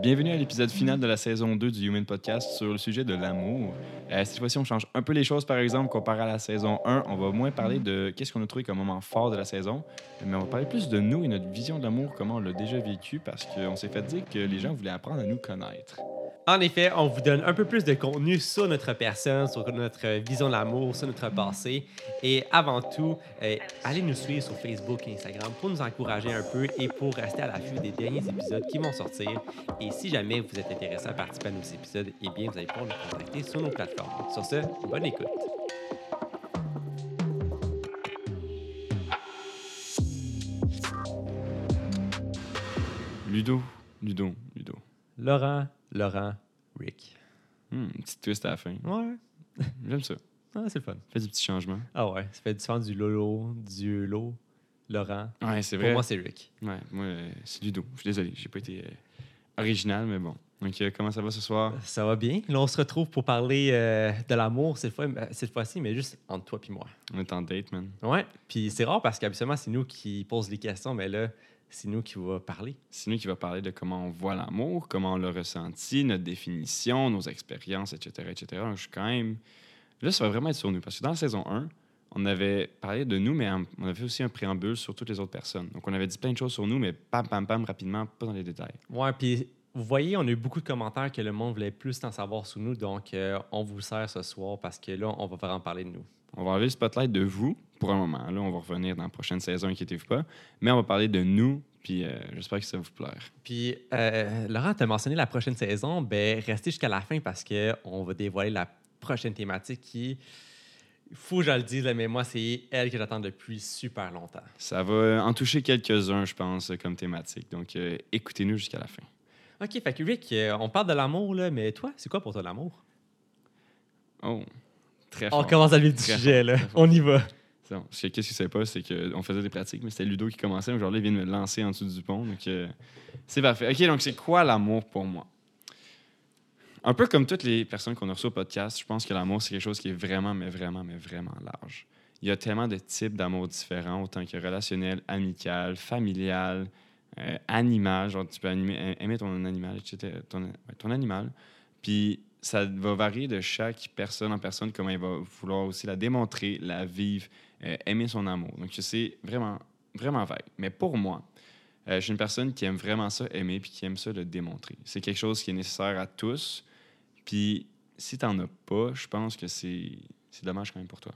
Bienvenue à l'épisode final de la saison 2 du Human Podcast sur le sujet de l'amour. Euh, cette fois-ci, on change un peu les choses, par exemple, comparé à la saison 1. On va moins parler de qu'est-ce qu'on a trouvé comme moment fort de la saison, mais on va parler plus de nous et notre vision de l'amour, comment on l'a déjà vécu, parce qu'on s'est fait dire que les gens voulaient apprendre à nous connaître. En effet, on vous donne un peu plus de contenu sur notre personne, sur notre vision de l'amour, sur notre passé. Et avant tout, euh, allez nous suivre sur Facebook et Instagram pour nous encourager un peu et pour rester à l'affût des derniers épisodes qui vont sortir. Et si jamais vous êtes intéressé à participer à nos épisodes, eh bien, vous allez pouvoir nous contacter sur nos plateformes. Sur ce, bonne écoute. Ludo, Ludo, Ludo. Laurent, Laurent, Rick. Hmm, une petite twist à la fin. Ouais, J'aime ça. ah, c'est le fun. Fait du petit changement. Ah ouais, ça fait différent du Lolo, du Lo, Laurent. Ouais, c'est Pour vrai. moi, c'est Rick. Ouais, moi, euh, c'est Ludo. Je suis désolé, j'ai pas été euh, original, mais bon. Donc, euh, comment ça va ce soir? Ça va bien. Là, on se retrouve pour parler euh, de l'amour cette fois, euh, cette fois-ci, mais juste entre toi et moi. On est en date, man. Ouais. Puis c'est rare parce qu'habituellement, c'est nous qui posons les questions, mais là, c'est nous qui va parler. C'est nous qui va parler de comment on voit l'amour, comment on l'a ressenti, notre définition, nos expériences, etc., etc. Donc, je suis quand même... Là, ça va vraiment être sur nous. Parce que dans la saison 1, on avait parlé de nous, mais on avait fait aussi un préambule sur toutes les autres personnes. Donc, on avait dit plein de choses sur nous, mais pam, pam, pam, rapidement, pas dans les détails. Ouais. Puis vous voyez, on a eu beaucoup de commentaires que le monde voulait plus en savoir sur nous, donc euh, on vous sert ce soir parce que là, on va vraiment parler de nous. On va enlever le spotlight de vous pour un moment. Là, on va revenir dans la prochaine saison, inquiétez-vous pas. Mais on va parler de nous, puis euh, j'espère que ça vous plaire. Puis, euh, Laurent, tu as mentionné la prochaine saison. Ben, restez jusqu'à la fin parce qu'on va dévoiler la prochaine thématique qui, faut que je le dise, mais moi, c'est elle que j'attends depuis super longtemps. Ça va en toucher quelques-uns, je pense, comme thématique. Donc, euh, écoutez-nous jusqu'à la fin. OK, fait que Rick, euh, on parle de l'amour, là, mais toi, c'est quoi pour toi l'amour? Oh, très On fort. commence à vivre du sujet, fort, là. On y va. Que qu'est-ce qui s'est pas, c'est qu'on faisait des pratiques, mais c'était Ludo qui commençait. Aujourd'hui, il vient de me lancer en dessous du pont. Donc, euh, c'est parfait. OK, donc c'est quoi l'amour pour moi? Un peu comme toutes les personnes qu'on a reçues au podcast, je pense que l'amour, c'est quelque chose qui est vraiment, mais vraiment, mais vraiment large. Il y a tellement de types d'amour différents, autant que relationnel, amical, familial, euh, animal. Genre, tu peux aimer ton animal, etc. Ton animal. Puis, ça va varier de chaque personne en personne, comment il va vouloir aussi la démontrer, la vivre, euh, aimer son amour. Donc, c'est vraiment, vraiment vague. Mais pour moi, euh, je suis une personne qui aime vraiment ça, aimer, puis qui aime ça le démontrer. C'est quelque chose qui est nécessaire à tous. Puis, si t'en as pas, je pense que c'est dommage quand même pour toi.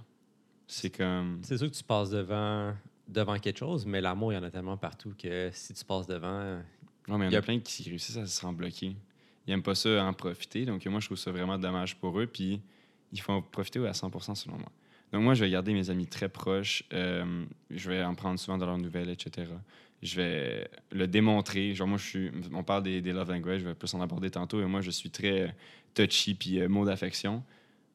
C'est comme. C'est sûr que tu passes devant, devant quelque chose, mais l'amour, il y en a tellement partout que si tu passes devant. Non, mais il y en a a- plein qui réussissent à se rendre bloqués. Ils n'aiment pas ça en profiter. Donc, moi, je trouve ça vraiment dommage pour eux. Puis, il faut en profiter à 100 selon moi. Donc, moi, je vais garder mes amis très proches. Euh, je vais en prendre souvent dans leurs nouvelles, etc. Je vais le démontrer. Genre, moi, je suis. On parle des, des love language. Je vais plus en aborder tantôt. Et moi, je suis très touchy puis euh, mot d'affection.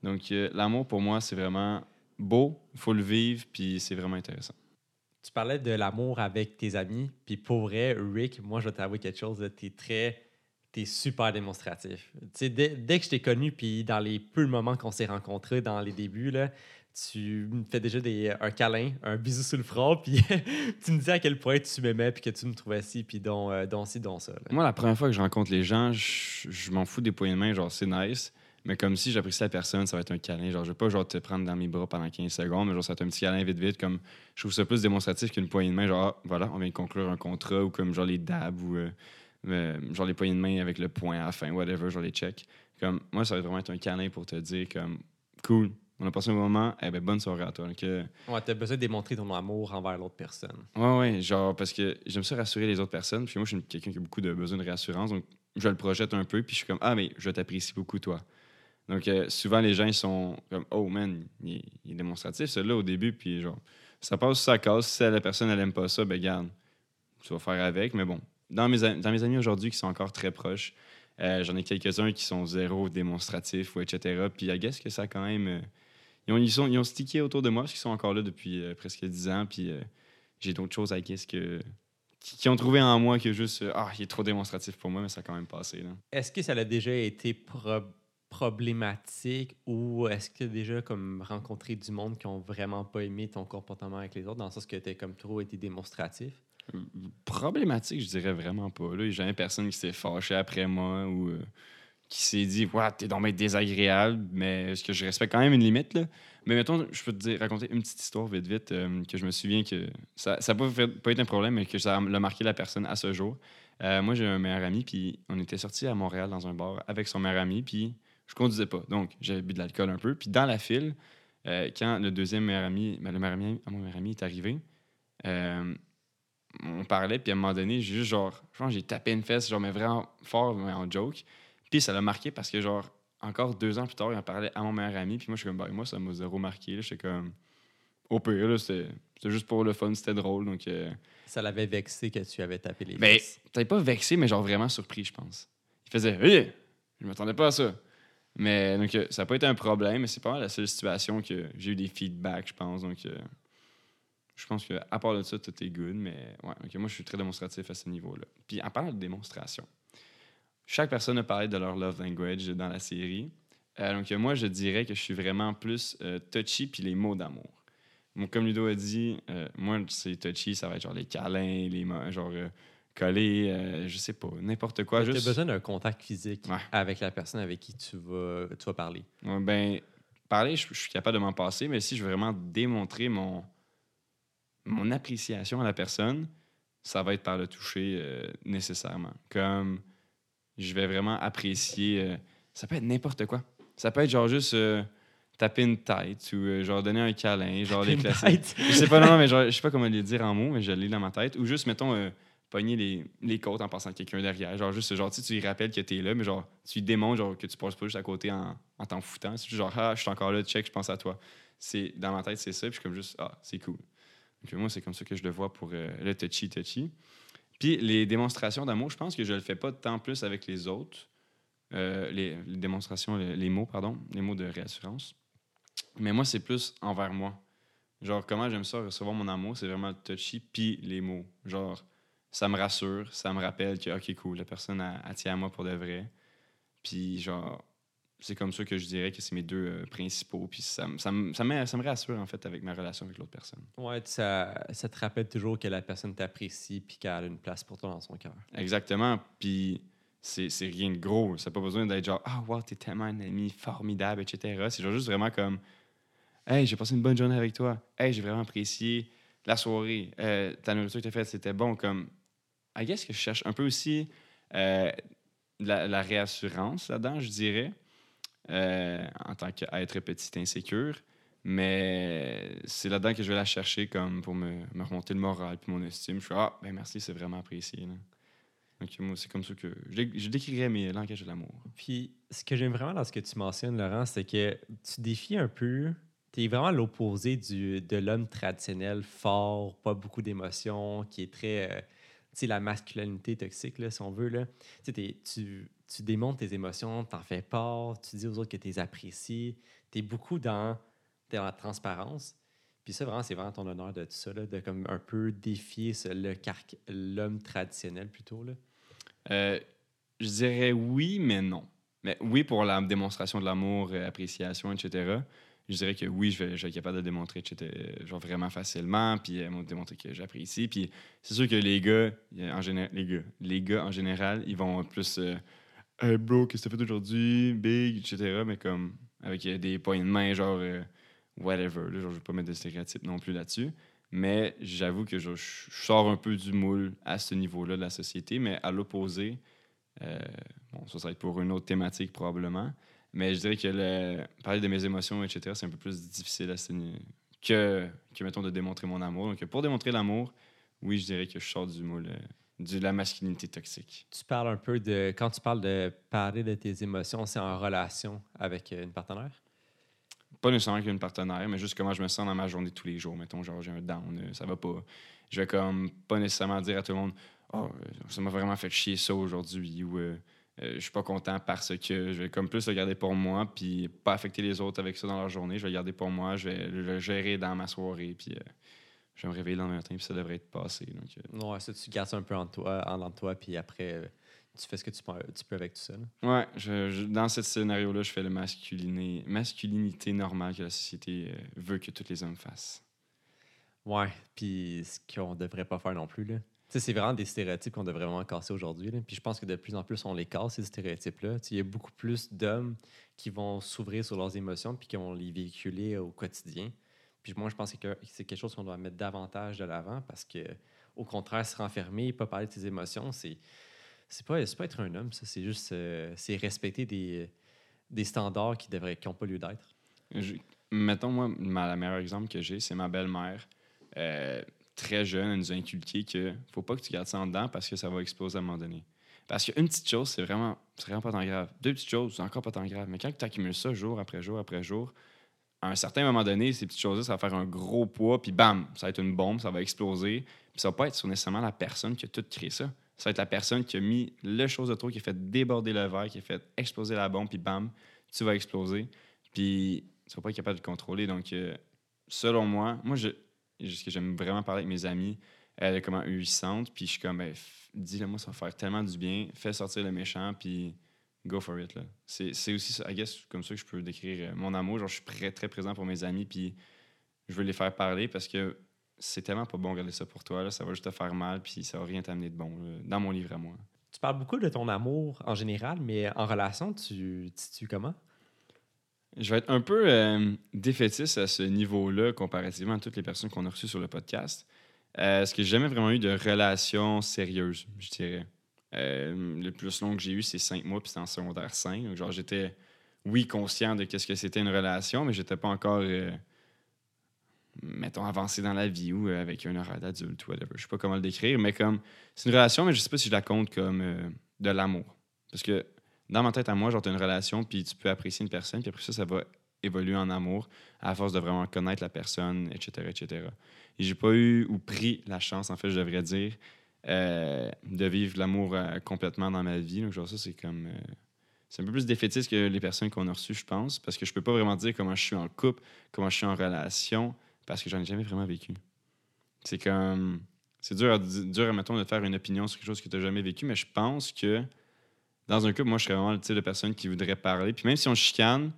Donc, euh, l'amour, pour moi, c'est vraiment beau. Il faut le vivre. Puis, c'est vraiment intéressant. Tu parlais de l'amour avec tes amis, puis pour vrai, Rick, moi, je vais t'avouer quelque chose, tu es très. T'es super démonstratif. Dès, dès que je t'ai connu, puis dans les peu de moments qu'on s'est rencontrés dans les débuts, là, tu me fais déjà des, un câlin, un bisou sur le front, puis tu me dis à quel point tu m'aimais, puis que tu me trouvais ci, puis dont, euh, dont ci, ça. Moi, la première fois que je rencontre les gens, je, je m'en fous des poignées de main, genre c'est nice. Mais comme si j'apprécie la personne, ça va être un câlin. Genre, je vais pas genre te prendre dans mes bras pendant 15 secondes, mais genre ça va être un petit câlin vite vite. Comme je trouve ça plus démonstratif qu'une poignée de main. Genre, ah, voilà, on vient de conclure un contrat ou comme genre les dabs ou euh, euh, genre les poignées de main avec le point à la fin, whatever, genre les checks. Comme moi, ça va vraiment être un câlin pour te dire comme cool, on a passé un moment, eh ben bonne soirée à toi. Donc, euh, Ouais, t'as besoin de démontrer ton amour envers l'autre personne. Ouais, ouais, genre, parce que j'aime ça rassurer les autres personnes. Puis moi, je suis quelqu'un qui a beaucoup de besoin de réassurance. Donc, je le projette un peu. Puis je suis comme, ah, mais je t'apprécie beaucoup, toi. Donc, euh, souvent, les gens, ils sont comme, oh, man, il, est- il est démonstratif, celui-là, au début. Puis, genre, ça passe ça casse. Si la personne, elle aime pas ça, ben, garde, tu vas faire avec. Mais bon, dans mes, dans mes amis aujourd'hui qui sont encore très proches, euh, j'en ai quelques-uns qui sont zéro démonstratifs ou etc. Puis, I guess que ça, quand même. Ils, ont, ils, sont, ils ont stické autour de moi parce qu'ils sont encore là depuis euh, presque 10 ans. Puis, euh, j'ai d'autres choses, guess, que, qui, qui ont trouvé en moi que juste, euh, ah, il est trop démonstratif pour moi, mais ça a quand même passé. Est-ce que ça a déjà été pro- problématique ou est-ce que tu as déjà comme rencontré du monde qui ont vraiment pas aimé ton comportement avec les autres, dans le sens que tu comme trop été démonstratif? Problématique, je dirais vraiment pas. Là. Il n'y a jamais personne qui s'est fâché après moi ou qui s'est dit Ouais, t'es bien désagréable, mais est-ce que je respecte quand même une limite. Là? Mais mettons, je peux te raconter une petite histoire vite, vite, euh, que je me souviens que ça n'a fait- pas été un problème, mais que ça l'a marqué la personne à ce jour. Euh, moi, j'ai un meilleur ami, puis on était sortis à Montréal dans un bar avec son meilleur ami, puis je conduisais pas. Donc, j'avais bu de l'alcool un peu. Puis dans la file, euh, quand le deuxième meilleur ami, ben, le meilleur ami mon meilleur ami est arrivé, on parlait, puis à un moment donné, j'ai juste genre, j'ai tapé une fesse, genre, mais vraiment fort, mais en joke. Puis ça l'a marqué parce que, genre, encore deux ans plus tard, il en parlait à mon meilleur ami, puis moi, je suis comme, ben, moi, ça m'a zéro marqué. J'étais comme, au pire, là, c'était juste pour le fun, c'était drôle, donc. euh, Ça l'avait vexé que tu avais tapé les mais fesses. peut-être pas vexé, mais genre vraiment surpris, je pense. Il faisait Hey! Je m'attendais pas à ça. Mais donc, euh, ça n'a pas été un problème, mais c'est pas mal la seule situation que j'ai eu des feedbacks, je pense. Donc, euh, je pense que à part de ça, tout est good. Mais ouais, moi, je suis très démonstratif à ce niveau-là. Puis, en parlant de démonstration, chaque personne a parlé de leur love language dans la série. Euh, donc, moi, je dirais que je suis vraiment plus euh, touchy puis les mots d'amour. Comme Ludo a dit, euh, moi, c'est touchy, ça va être genre les câlins, les mains, genre coller, je sais pas, n'importe quoi. Tu as besoin d'un contact physique Ouais. avec la personne avec qui tu vas, tu vas parler. Ouais, ben, parler, je, je suis capable de m'en passer, mais si je veux vraiment démontrer mon, mon appréciation à la personne, ça va être par le toucher nécessairement. Comme je vais vraiment apprécier, euh, ça peut être n'importe quoi. Ça peut être genre juste euh, taper une tête ou euh, genre donner un câlin, genre les classiques. Je sais pas, non, mais genre, je sais pas comment les dire en mots, mais je l'ai dans ma tête. Ou juste, mettons, euh, pogner les, les côtes en passant à quelqu'un derrière. Genre, juste, genre, tu lui rappelles que t'es là, mais genre, tu lui démontres genre, que tu passes pas juste à côté en en t'en foutant. C'est genre, ah, je suis encore là, check, je pense à toi. C'est, dans ma tête, c'est ça, puis je suis comme juste, ah, c'est cool. Donc, moi, c'est comme ça que je le vois pour le touchy-touchy. Puis, les démonstrations d'amour, je pense que je le fais pas tant plus avec les autres. Euh, les, démonstrations, les, mots, pardon, les mots de réassurance. Mais moi, c'est plus envers moi. Genre, comment j'aime ça, recevoir mon amour, c'est vraiment touchy, puis les mots. Genre, ça me rassure, ça me rappelle que, OK, cool, la personne, elle, elle tient à moi pour de vrai. Puis, genre, c'est comme ça que je dirais que c'est mes deux euh, principaux. Puis, ça, me- ça, ça, me, ça me rassure, en fait, avec ma relation avec l'autre personne. Ouais, ça, ça te rappelle toujours que la personne t'apprécie puis qu'elle a une place pour toi dans son cœur. Exactement. Puis, c'est c'est rien de gros. Ça n'a pas besoin d'être genre, ah, wow, t'es tellement un ami formidable, etc. C'est genre juste vraiment comme, hey, j'ai passé une bonne journée avec toi. Hey, j'ai vraiment apprécié la soirée. Euh, ta nourriture que t'as faite, c'était bon. Comme, I guess que je cherche un peu aussi euh, la, la réassurance là-dedans, je dirais, euh, en tant qu'être petit insécure. Mais c'est là-dedans que je vais la chercher comme pour me, remonter le moral puis mon estime. Je suis ah, ben merci, c'est vraiment apprécié. Donc, moi, c'est comme ça que je, dé- je décrirais mes langages de l'amour. Puis, ce que j'aime vraiment dans ce que tu mentionnes, Laurent, c'est que tu défies un peu. Tu es vraiment l'opposé de l'homme traditionnel, fort, pas beaucoup d'émotions, qui est très. euh, tu sais, la masculinité toxique, là, si on veut. Là. Tu, tu, démontres tes émotions, t'en fais part, tu dis aux autres que tu les apprécies. Tu es beaucoup dans, dans la transparence. Puis ça, vraiment, c'est vraiment ton honneur de tout ça, là, de comme un peu défier le l'homme traditionnel plutôt. Là. Euh, je dirais oui, mais non. Mais oui pour la démonstration de l'amour, euh, appréciation, etc. Je dirais que oui, je vais, être capable de démontrer etc., genre vraiment facilement, puis euh, démontrer que j'apprécie. Puis c'est sûr que les gars, en général, les gars, les gars en général, ils vont plus euh, Hey bro, qu'est-ce que t'as fait aujourd'hui, big, etc. Mais comme avec euh, des poignées de main, genre euh, whatever. Là, genre, je vais pas mettre de stéréotypes non plus là-dessus. Mais j'avoue que je sors un peu du moule à ce niveau-là de la société, mais à l'opposé, euh, bon, ça, ça va être pour une autre thématique probablement, mais je dirais que le, parler de mes émotions, etc., c'est un peu plus difficile à que, que, mettons, de démontrer mon amour. Donc, pour démontrer l'amour, oui, je dirais que je sors du moule euh, de la masculinité toxique. Tu parles un peu de. Quand tu parles de parler de tes émotions, c'est en relation avec euh, une partenaire? Pas nécessairement avec une partenaire, mais juste comment je me sens dans ma journée tous les jours. Mettons, genre, j'ai un down, euh, ça va pas. Je vais comme pas nécessairement dire à tout le monde Oh, euh, ça m'a vraiment fait chier ça aujourd'hui ou euh, euh, je suis pas content parce que je vais comme plus le garder pour moi puis pas affecter les autres avec ça dans leur journée. Je vais le garder pour moi, je vais le gérer dans ma soirée puis euh, je vais me réveiller le lendemain matin puis ça devrait être passé. Donc, euh, Non, ça, tu gardes ça un peu en toi, en, en toi, puis après, euh, tu fais ce que tu peux, tu peux avec tout ça. là. Ouais, je- je- dans ce scénario-là, je fais le masculiné, masculinité normale que la société euh, veut que tous les hommes fassent. Ouais, puis ce qu'on devrait pas faire non plus. Là. c'est vraiment des stéréotypes qu'on devrait vraiment casser aujourd'hui. Puis je pense que de plus en plus, on les casse, ces stéréotypes-là. Il y a beaucoup plus d'hommes qui vont s'ouvrir sur leurs émotions puis qui vont les véhiculer au quotidien. Puis moi, je pense que c'est quelque chose qu'on doit mettre davantage de l'avant parce que, au contraire, se renfermer, pas parler de ses émotions, c'est c'est pas, pas être un homme, ça. C'est juste euh, c'est respecter des, des standards qui devraient qui n'ont pas lieu d'être. Mettons, moi, ma, le meilleur exemple que j'ai, c'est ma belle-mère. Euh, très jeune, elle nous a inculqué que faut pas que tu gardes ça en dedans parce que ça va exploser à un moment donné. Parce qu'une petite chose, c'est vraiment, vraiment pas tant grave. Deux petites choses, c'est encore pas tant grave. Mais quand tu accumules ça jour après jour après jour, à un certain moment donné, ces petites choses-là, ça va faire un gros poids, puis bam, ça va être une bombe, ça va exploser. Puis ça va pas être sur nécessairement la personne qui a tout créé ça. Ça va être la personne qui a mis le chose de trop, qui a fait déborder le verre, qui a fait exploser la bombe, puis bam, tu vas exploser. Puis tu vas pas être capable de le contrôler. Donc, euh, selon moi, moi, je, ce que j'aime vraiment parler avec mes amis, euh, comment eux ils se sentent, puis je suis comme, ben, f- dis-le moi, ça va faire tellement du bien, fais sortir le méchant, puis go for it. là. C'est c'est aussi, I guess, comme ça que je peux décrire euh, mon amour. Genre, je suis très, très présent pour mes amis, puis je veux les faire parler parce que c'est tellement pas bon de regarder ça pour toi. Là, ça va juste te faire mal, puis ça va rien t'amener de bon, là, dans mon livre à moi. Tu parles beaucoup de ton amour en général, mais en relation, tu tu comment? Je vais être un peu euh, défaitiste à ce niveau-là comparativement à toutes les personnes qu'on a reçues sur le podcast. Euh, parce que j'ai jamais vraiment eu de relation sérieuse, je dirais? Euh, le plus long que j'ai eu, c'est cinq mois, puis c'était en secondaire 5. Donc, genre, j'étais, oui, conscient de qu'est-ce que c'était une relation, mais j'étais pas encore, euh, mettons, avancé dans la vie ou euh, avec un horaire d'adulte ou whatever. Je sais pas comment le décrire, mais comme, c'est une relation, mais je sais pas si je la compte comme de l'amour. Parce que dans ma tête à moi, genre, t'as une relation, puis tu peux apprécier une personne, puis après ça, ça va évoluer en amour à force de vraiment connaître la personne, etc., etc. Et j'ai pas eu ou pris la chance, en fait, je devrais dire, euh, de vivre l'amour euh, complètement dans ma vie. Donc, genre, ça, c'est comme. euh, c'est un peu plus défaitiste que les personnes qu'on a reçues, je pense, parce que je peux pas vraiment dire comment je suis en couple, comment je suis en relation, parce que j'en ai jamais vraiment vécu. C'est comme. C'est dur, dur, mettons, de faire une opinion sur quelque chose que tu n'as jamais vécu, mais je pense que dans un couple, moi, je serais vraiment le type de personne qui voudrait parler. Puis même si on chicane,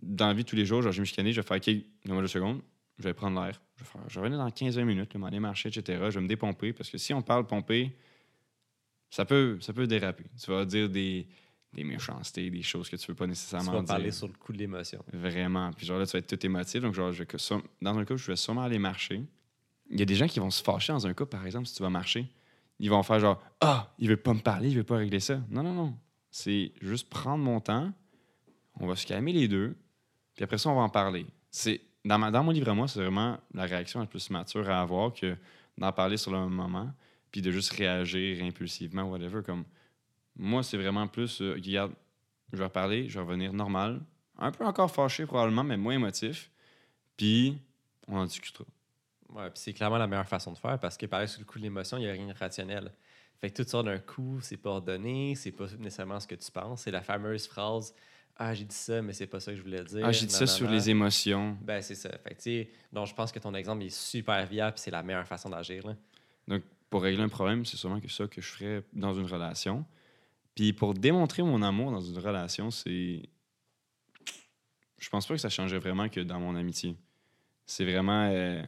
dans la vie tous les jours, genre, je vais me chicaner, je vais faire OK, donne-moi deux secondes, je vais prendre l'air. Je vais, faire- je vais revenir dans 15-20 minutes, m'aller marcher, etc. Je vais me dépomper parce que si on parle pomper, ça peut, ça peut déraper. Tu vas dire des, des méchancetés, des choses que tu veux pas Tu nécessairement vas dire. parler sur le coup de l'émotion. Vraiment. Puis genre là, tu vas être tout émotif. Donc, genre, je vais que dans un couple, je vais sûrement aller marcher. Il y a des gens qui vont se fâcher dans un couple, par exemple, si tu vas marcher. Ils vont faire genre Ah, il veut pas me parler, il veut pas régler ça. Non, non, non. C'est juste prendre mon temps. On va se calmer les deux. Puis après ça, on va en parler. C'est dans, mon livre à moi, c'est vraiment la réaction la plus mature à avoir que d'en parler sur le moment, puis de juste réagir impulsivement, whatever. Comme moi, c'est vraiment plus, euh, regarde, je vais reparler, je vais revenir normal, un peu encore fâché probablement, mais moins émotif, puis on en discutera. Ouais, puis c'est clairement la meilleure façon de faire parce que parler sur le coup de l'émotion, il n'y a rien de rationnel. Fait que tout sort d'un coup, c'est pas ordonné, c'est pas nécessairement ce que tu penses. C'est la fameuse phrase Ah, j'ai dit ça, mais c'est pas ça que je voulais dire. Ah, j'ai dit ça sur les émotions. Ben, c'est ça. Fait que, tu sais, donc je pense que ton exemple est super viable, c'est la meilleure façon d'agir. là. Pour régler un problème, c'est sûrement que ça que je ferais dans une relation. Puis pour démontrer mon amour dans une relation, c'est. Je pense pas que ça changerait vraiment que dans mon amitié. C'est vraiment. euh,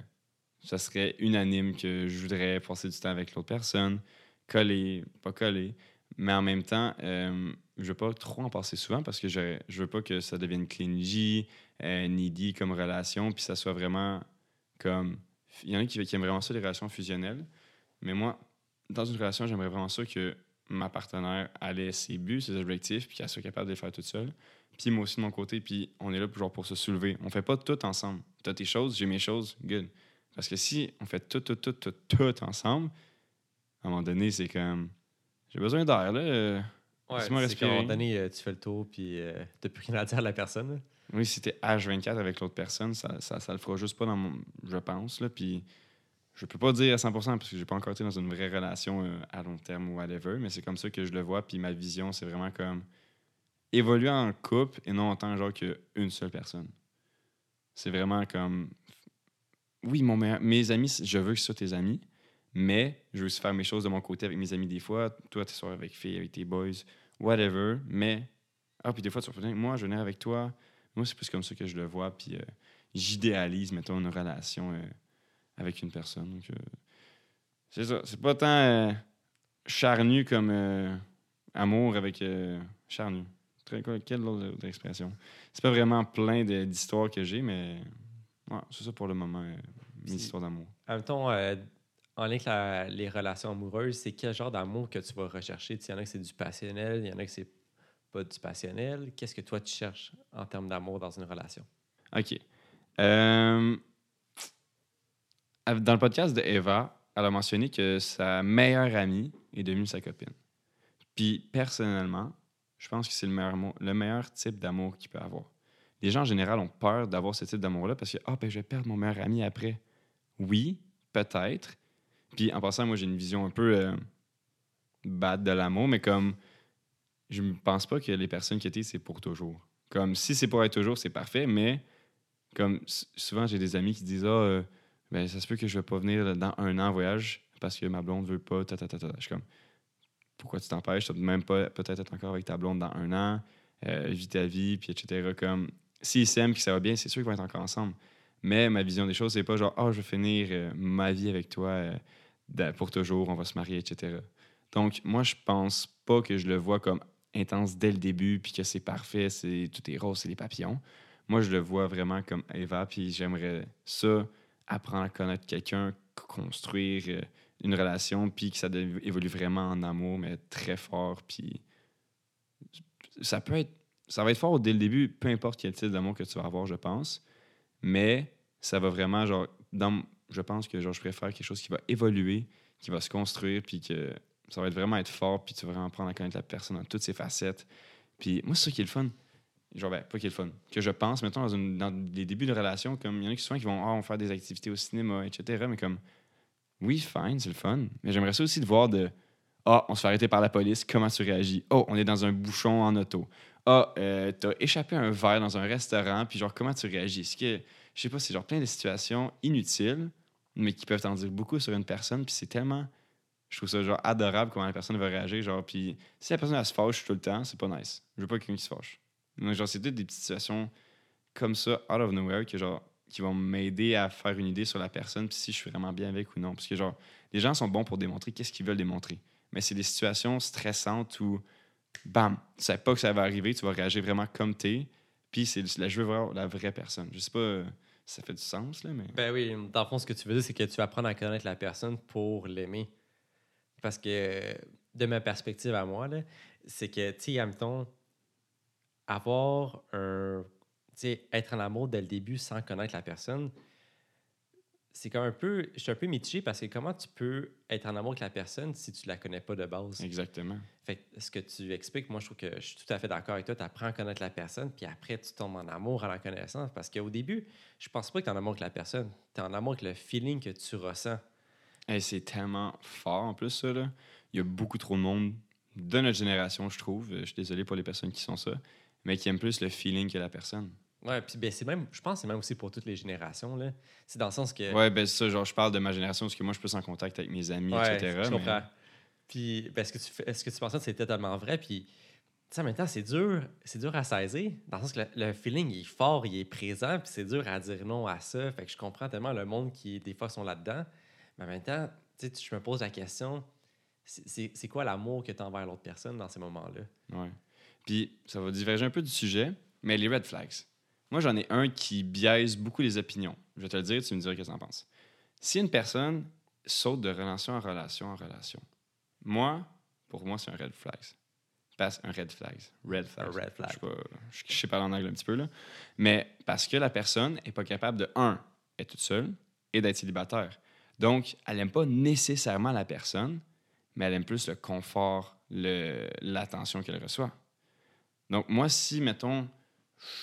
Ça serait unanime que je voudrais passer du temps avec l'autre personne, coller, pas coller. Mais en même temps, euh, je veux pas trop en passer souvent parce que je, je veux pas que ça devienne clingy, euh, needy comme relation, puis ça soit vraiment comme. Il y en a qui, qui aiment vraiment ça, les relations fusionnelles. Mais moi, dans une relation, j'aimerais vraiment ça que ma partenaire ait ses buts, ses objectifs, puis qu'elle soit capable de les faire toute seule. Puis moi aussi de mon côté, puis on est là genre, pour se soulever. On fait pas tout ensemble. Tu as tes choses, j'ai mes choses, good. Parce que si on fait tout, tout, tout, tout, tout ensemble, à un moment donné, c'est comme. J'ai besoin d'air, là. Ouais, c'est qu'à un moment donné, euh, tu fais le tour, puis euh, t'as plus rien à dire à la personne. là. Oui, si t'es H24 avec l'autre personne, ça, ça, ça le fera juste pas dans mon. Je pense, là. Puis je peux pas dire à 100% parce que j'ai pas encore été dans une vraie relation euh, à long terme ou whatever, mais c'est comme ça que je le vois. Puis ma vision, c'est vraiment comme évoluer en couple et non en tant genre qu'une seule personne. C'est vraiment comme. Oui, mon meilleur- mes amis, je veux que ce soit tes amis, mais je veux aussi faire mes choses de mon côté avec mes amis des fois. Toi, tu soir avec filles, avec tes boys, whatever. Mais. Ah, puis des fois, tu vas moi, je venir avec toi. Moi, c'est plus comme ça que je le vois. Puis euh, j'idéalise, mettons, une relation euh, avec une personne. Donc, euh, C'est ça. C'est pas tant charnu comme amour avec charnu. Très, quelle autre expression? C'est pas vraiment plein d'histoires que j'ai, mais ouais, c'est ça pour le moment, mes histoires d'amour. En même temps, en lien avec les relations amoureuses, c'est quel genre d'amour que tu vas rechercher? Il y en a que c'est du passionnel, il y en a que c'est pas du passionnel. Qu'est-ce que toi, tu cherches en termes d'amour dans une relation? OK. Euh, dans le podcast de Eva, elle a mentionné que sa meilleure amie est devenue sa copine. Puis, personnellement, je pense que c'est le meilleur, le meilleur type d'amour qu'il peut avoir. Les gens, en général, ont peur d'avoir ce type d'amour-là parce que, ah, ben, je vais perdre mon meilleur ami après. Oui, peut-être. Puis, en passant, moi, j'ai une vision un peu euh, bad de l'amour, mais comme, je ne pense pas que les personnes qui étaient, c'est pour toujours. Comme, si c'est pour être toujours, c'est parfait, mais comme souvent j'ai des amis qui disent ah euh, ben ça se peut que je vais pas venir dans un an en voyage parce que ma blonde veut pas ta, ta, ta, ta. je suis comme pourquoi tu t'empêches? Tu vas même pas peut-être être encore avec ta blonde dans un an euh, vis ta vie puis etc comme s'ils s'aiment que ça va bien c'est sûr qu'ils vont être encore ensemble mais ma vision des choses c'est pas genre ah je vais finir euh, ma vie avec toi pour toujours on va se marier etc donc moi je pense pas que je le vois comme intense dès le début puis que c'est parfait c'est tout est rose c'est les papillons. Moi, je le vois vraiment comme Eva, puis j'aimerais ça, apprendre à connaître quelqu'un, construire euh, une relation, puis que ça évolue vraiment en amour, mais très fort, puis ça peut être, ça va être fort dès le début, peu importe quel type d'amour que tu vas avoir, je pense, mais ça va vraiment, genre, dans, je pense que genre, je préfère quelque chose qui va évoluer, qui va se construire, puis que ça va être vraiment être fort, puis tu vas vraiment apprendre à connaître la personne dans toutes ses facettes. Puis moi, c'est ça qui est le fun genre, ben, pas qui est le fun, que je pense, mettons, dans, une- les débuts de relation, comme il y en a qui souvent qui vont, ah, faire des activités au cinéma, etc. Mais comme, oui, fine, c'est le fun. Mais j'aimerais ça aussi de voir de, ah, on se fait arrêter par la police, comment tu réagis? Oh, on est dans un bouchon en auto. Ah, euh, t'as échappé un verre dans un restaurant, puis genre, comment tu réagis? Est-ce que, je sais pas, c'est genre plein de situations inutiles, mais qui peuvent en dire beaucoup sur une personne, puis c'est tellement. Je trouve ça genre adorable comment la personne va réagir. Genre, puis si la personne elle se fâche tout le temps, c'est pas nice. Je veux pas quelqu'un qui se fâche. Donc, genre, c'est toutes des petites situations comme ça, out of nowhere, que, genre, qui vont m'aider à faire une idée sur la personne, puis si je suis vraiment bien avec ou non. Parce que, genre, les gens sont bons pour démontrer qu'est-ce qu'ils veulent démontrer. Mais c'est des situations stressantes où, bam, tu sais pas que ça va arriver, tu vas réagir vraiment comme t'es, puis c'est là, je veux voir la vraie personne. Je sais pas ça fait du sens, là, mais. Ben oui, dans le fond, ce que tu veux dire, c'est que tu vas apprendre à connaître la personne pour l'aimer. Parce que, de ma perspective à moi, c'est que, tu sais, admettons, avoir un. Tu sais, être en amour dès le début sans connaître la personne, c'est comme un peu. Je suis un peu mitigé parce que comment tu peux être en amour avec la personne si tu la connais pas de base? Exactement. Fait que ce que tu expliques, moi, je trouve que je suis tout à fait d'accord avec toi. Tu apprends à connaître la personne, puis après, tu tombes en amour à la connaissance. Parce qu'au début, je pense pas que tu es en amour avec la personne. Tu es en amour avec le feeling que tu ressens. Hey, c'est tellement fort en plus, ça. Là. Il y a beaucoup trop de monde de notre génération, je trouve. Je suis désolé pour les personnes qui sont ça, mais qui aiment plus le feeling que la personne. Ouais, puis ben, c'est même, je pense que c'est même aussi pour toutes les générations. là. C'est dans le sens que. Ouais, ben c'est ça, genre, je parle de ma génération parce que moi, je suis plus en contact avec mes amis, Ouais, etc. je mais-. Puis, ben, est-ce que tu est-ce que tu penses que c'est totalement vrai? Puis, tu sais, en même temps, c'est dur, c'est dur à saisir, dans le sens que le, le feeling il est fort, il est présent, puis c'est dur à dire non à ça. Fait que je comprends tellement le monde qui, des fois, sont là-dedans. Mais en même temps, tu sais, je me pose la question, c'est- c'est c'est quoi l'amour que tu as envers l'autre personne dans ces moments-là? Ouais. Puis ça va diverger un peu du sujet, mais les red flags. Moi, j'en ai un qui biaise beaucoup les opinions. Je vais te le dire, tu me diras ce que tu en penses. Si une personne saute de relation en relation en relation, moi, pour moi, c'est un red flag. Passe un red flag. Red flag. Red flag. Je sais pas, je, je sais parler en anglais un petit peu, là. Mais parce que la personne n'est pas capable de, un, être toute seule et d'être célibataire. Donc, elle n'aime pas nécessairement la personne, mais elle aime plus le confort, le- l'attention qu'elle reçoit. Donc, moi, si, mettons,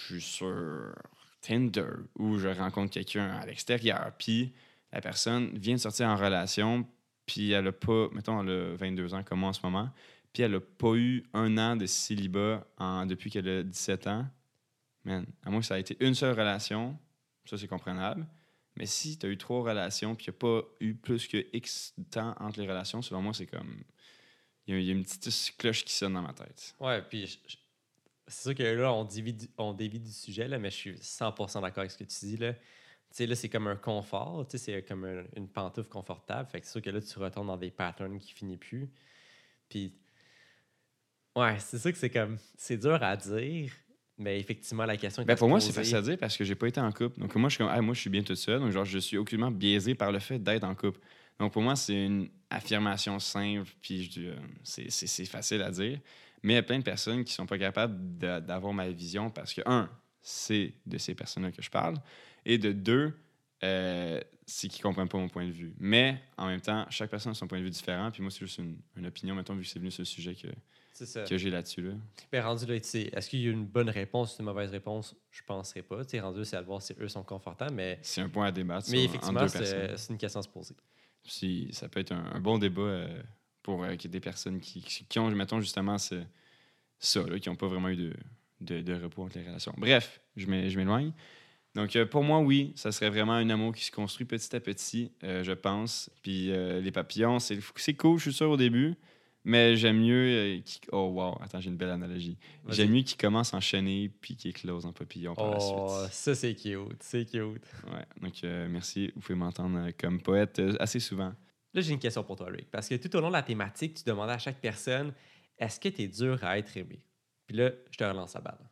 je suis sur Tinder ou je rencontre quelqu'un à l'extérieur, puis la personne vient de sortir en relation, puis elle a pas, mettons, elle a 22 ans comme moi en ce moment, puis elle a pas eu un an de célibat depuis qu'elle a 17 ans, man, à moins que ça a été une seule relation, ça c'est comprenable. Mais si tu as eu trois relations, puis il n'y a pas eu plus que X temps entre les relations, selon moi, c'est comme. Il y, y a une petite cloche qui sonne dans ma tête. Ouais, puis c'est sûr que là, on dévie, du- on dévie du sujet, là, mais je suis 100% d'accord avec ce que tu dis. Là. sais, là, c'est comme un confort, tu sais, c'est comme un- une pantoufle confortable. Fait que c'est sûr que là, tu retournes dans des patterns qui finissent plus. Puis, ouais, c'est sûr que c'est comme, c'est dur à dire, mais effectivement, la question est Ben pour moi, c'est facile à dire parce que j'ai pas été en couple. Donc moi, je suis comme, ah, moi, je suis bien toute seule. Donc, genre, je suis aucunement biaisé par le fait d'être en couple. Donc, pour moi, c'est une affirmation simple, puis euh, c'est facile à dire. Mais il y a plein de personnes qui sont pas capables d'avoir ma vision parce que, un, c'est de ces personnes-là que je parle, et de deux, euh, c'est qu'ils comprennent pas mon point de vue. Mais en même temps, chaque personne a son point de vue différent, puis moi, c'est juste une, une opinion, mettons, vu que c'est venu sur le sujet que, que j'ai là-dessus. Là. Ben, rendu là, est-ce qu'il y a une bonne réponse ou une mauvaise réponse? Je penserais pas. Tu sais, rendu, c'est à voir si eux sont confortables, mais, C'est un point à débattre mais sur- effectivement, c'est une question à se poser. Si, ça peut être un, un bon débat euh, pour euh, qu'il y ait des personnes qui, ont, mettons, justement ce- ça, là, qui n'ont pas vraiment eu de, de, de repos entre les relations. Bref, je m'é- je m'éloigne. Donc, euh, pour moi, oui, ça serait vraiment un amour qui se construit petit à petit, euh, je pense. Puis euh, les papillons, c'est cool, je suis sûr, au début, mais j'aime mieux. oh, wow, attends, j'ai une belle analogie. J'aime mieux qu'ils commencent enchaînés puis qu'ils éclosent en papillon par la Oh, suite. ça, c'est cute. C'est cute. Ouais, donc merci. Vous pouvez m'entendre comme poète assez souvent. Là, j'ai une question pour toi, Rick. Parce que tout au long de la thématique, tu demandais à chaque personne est-ce que tu es dur à être aimé? Puis là, je te relance la balle.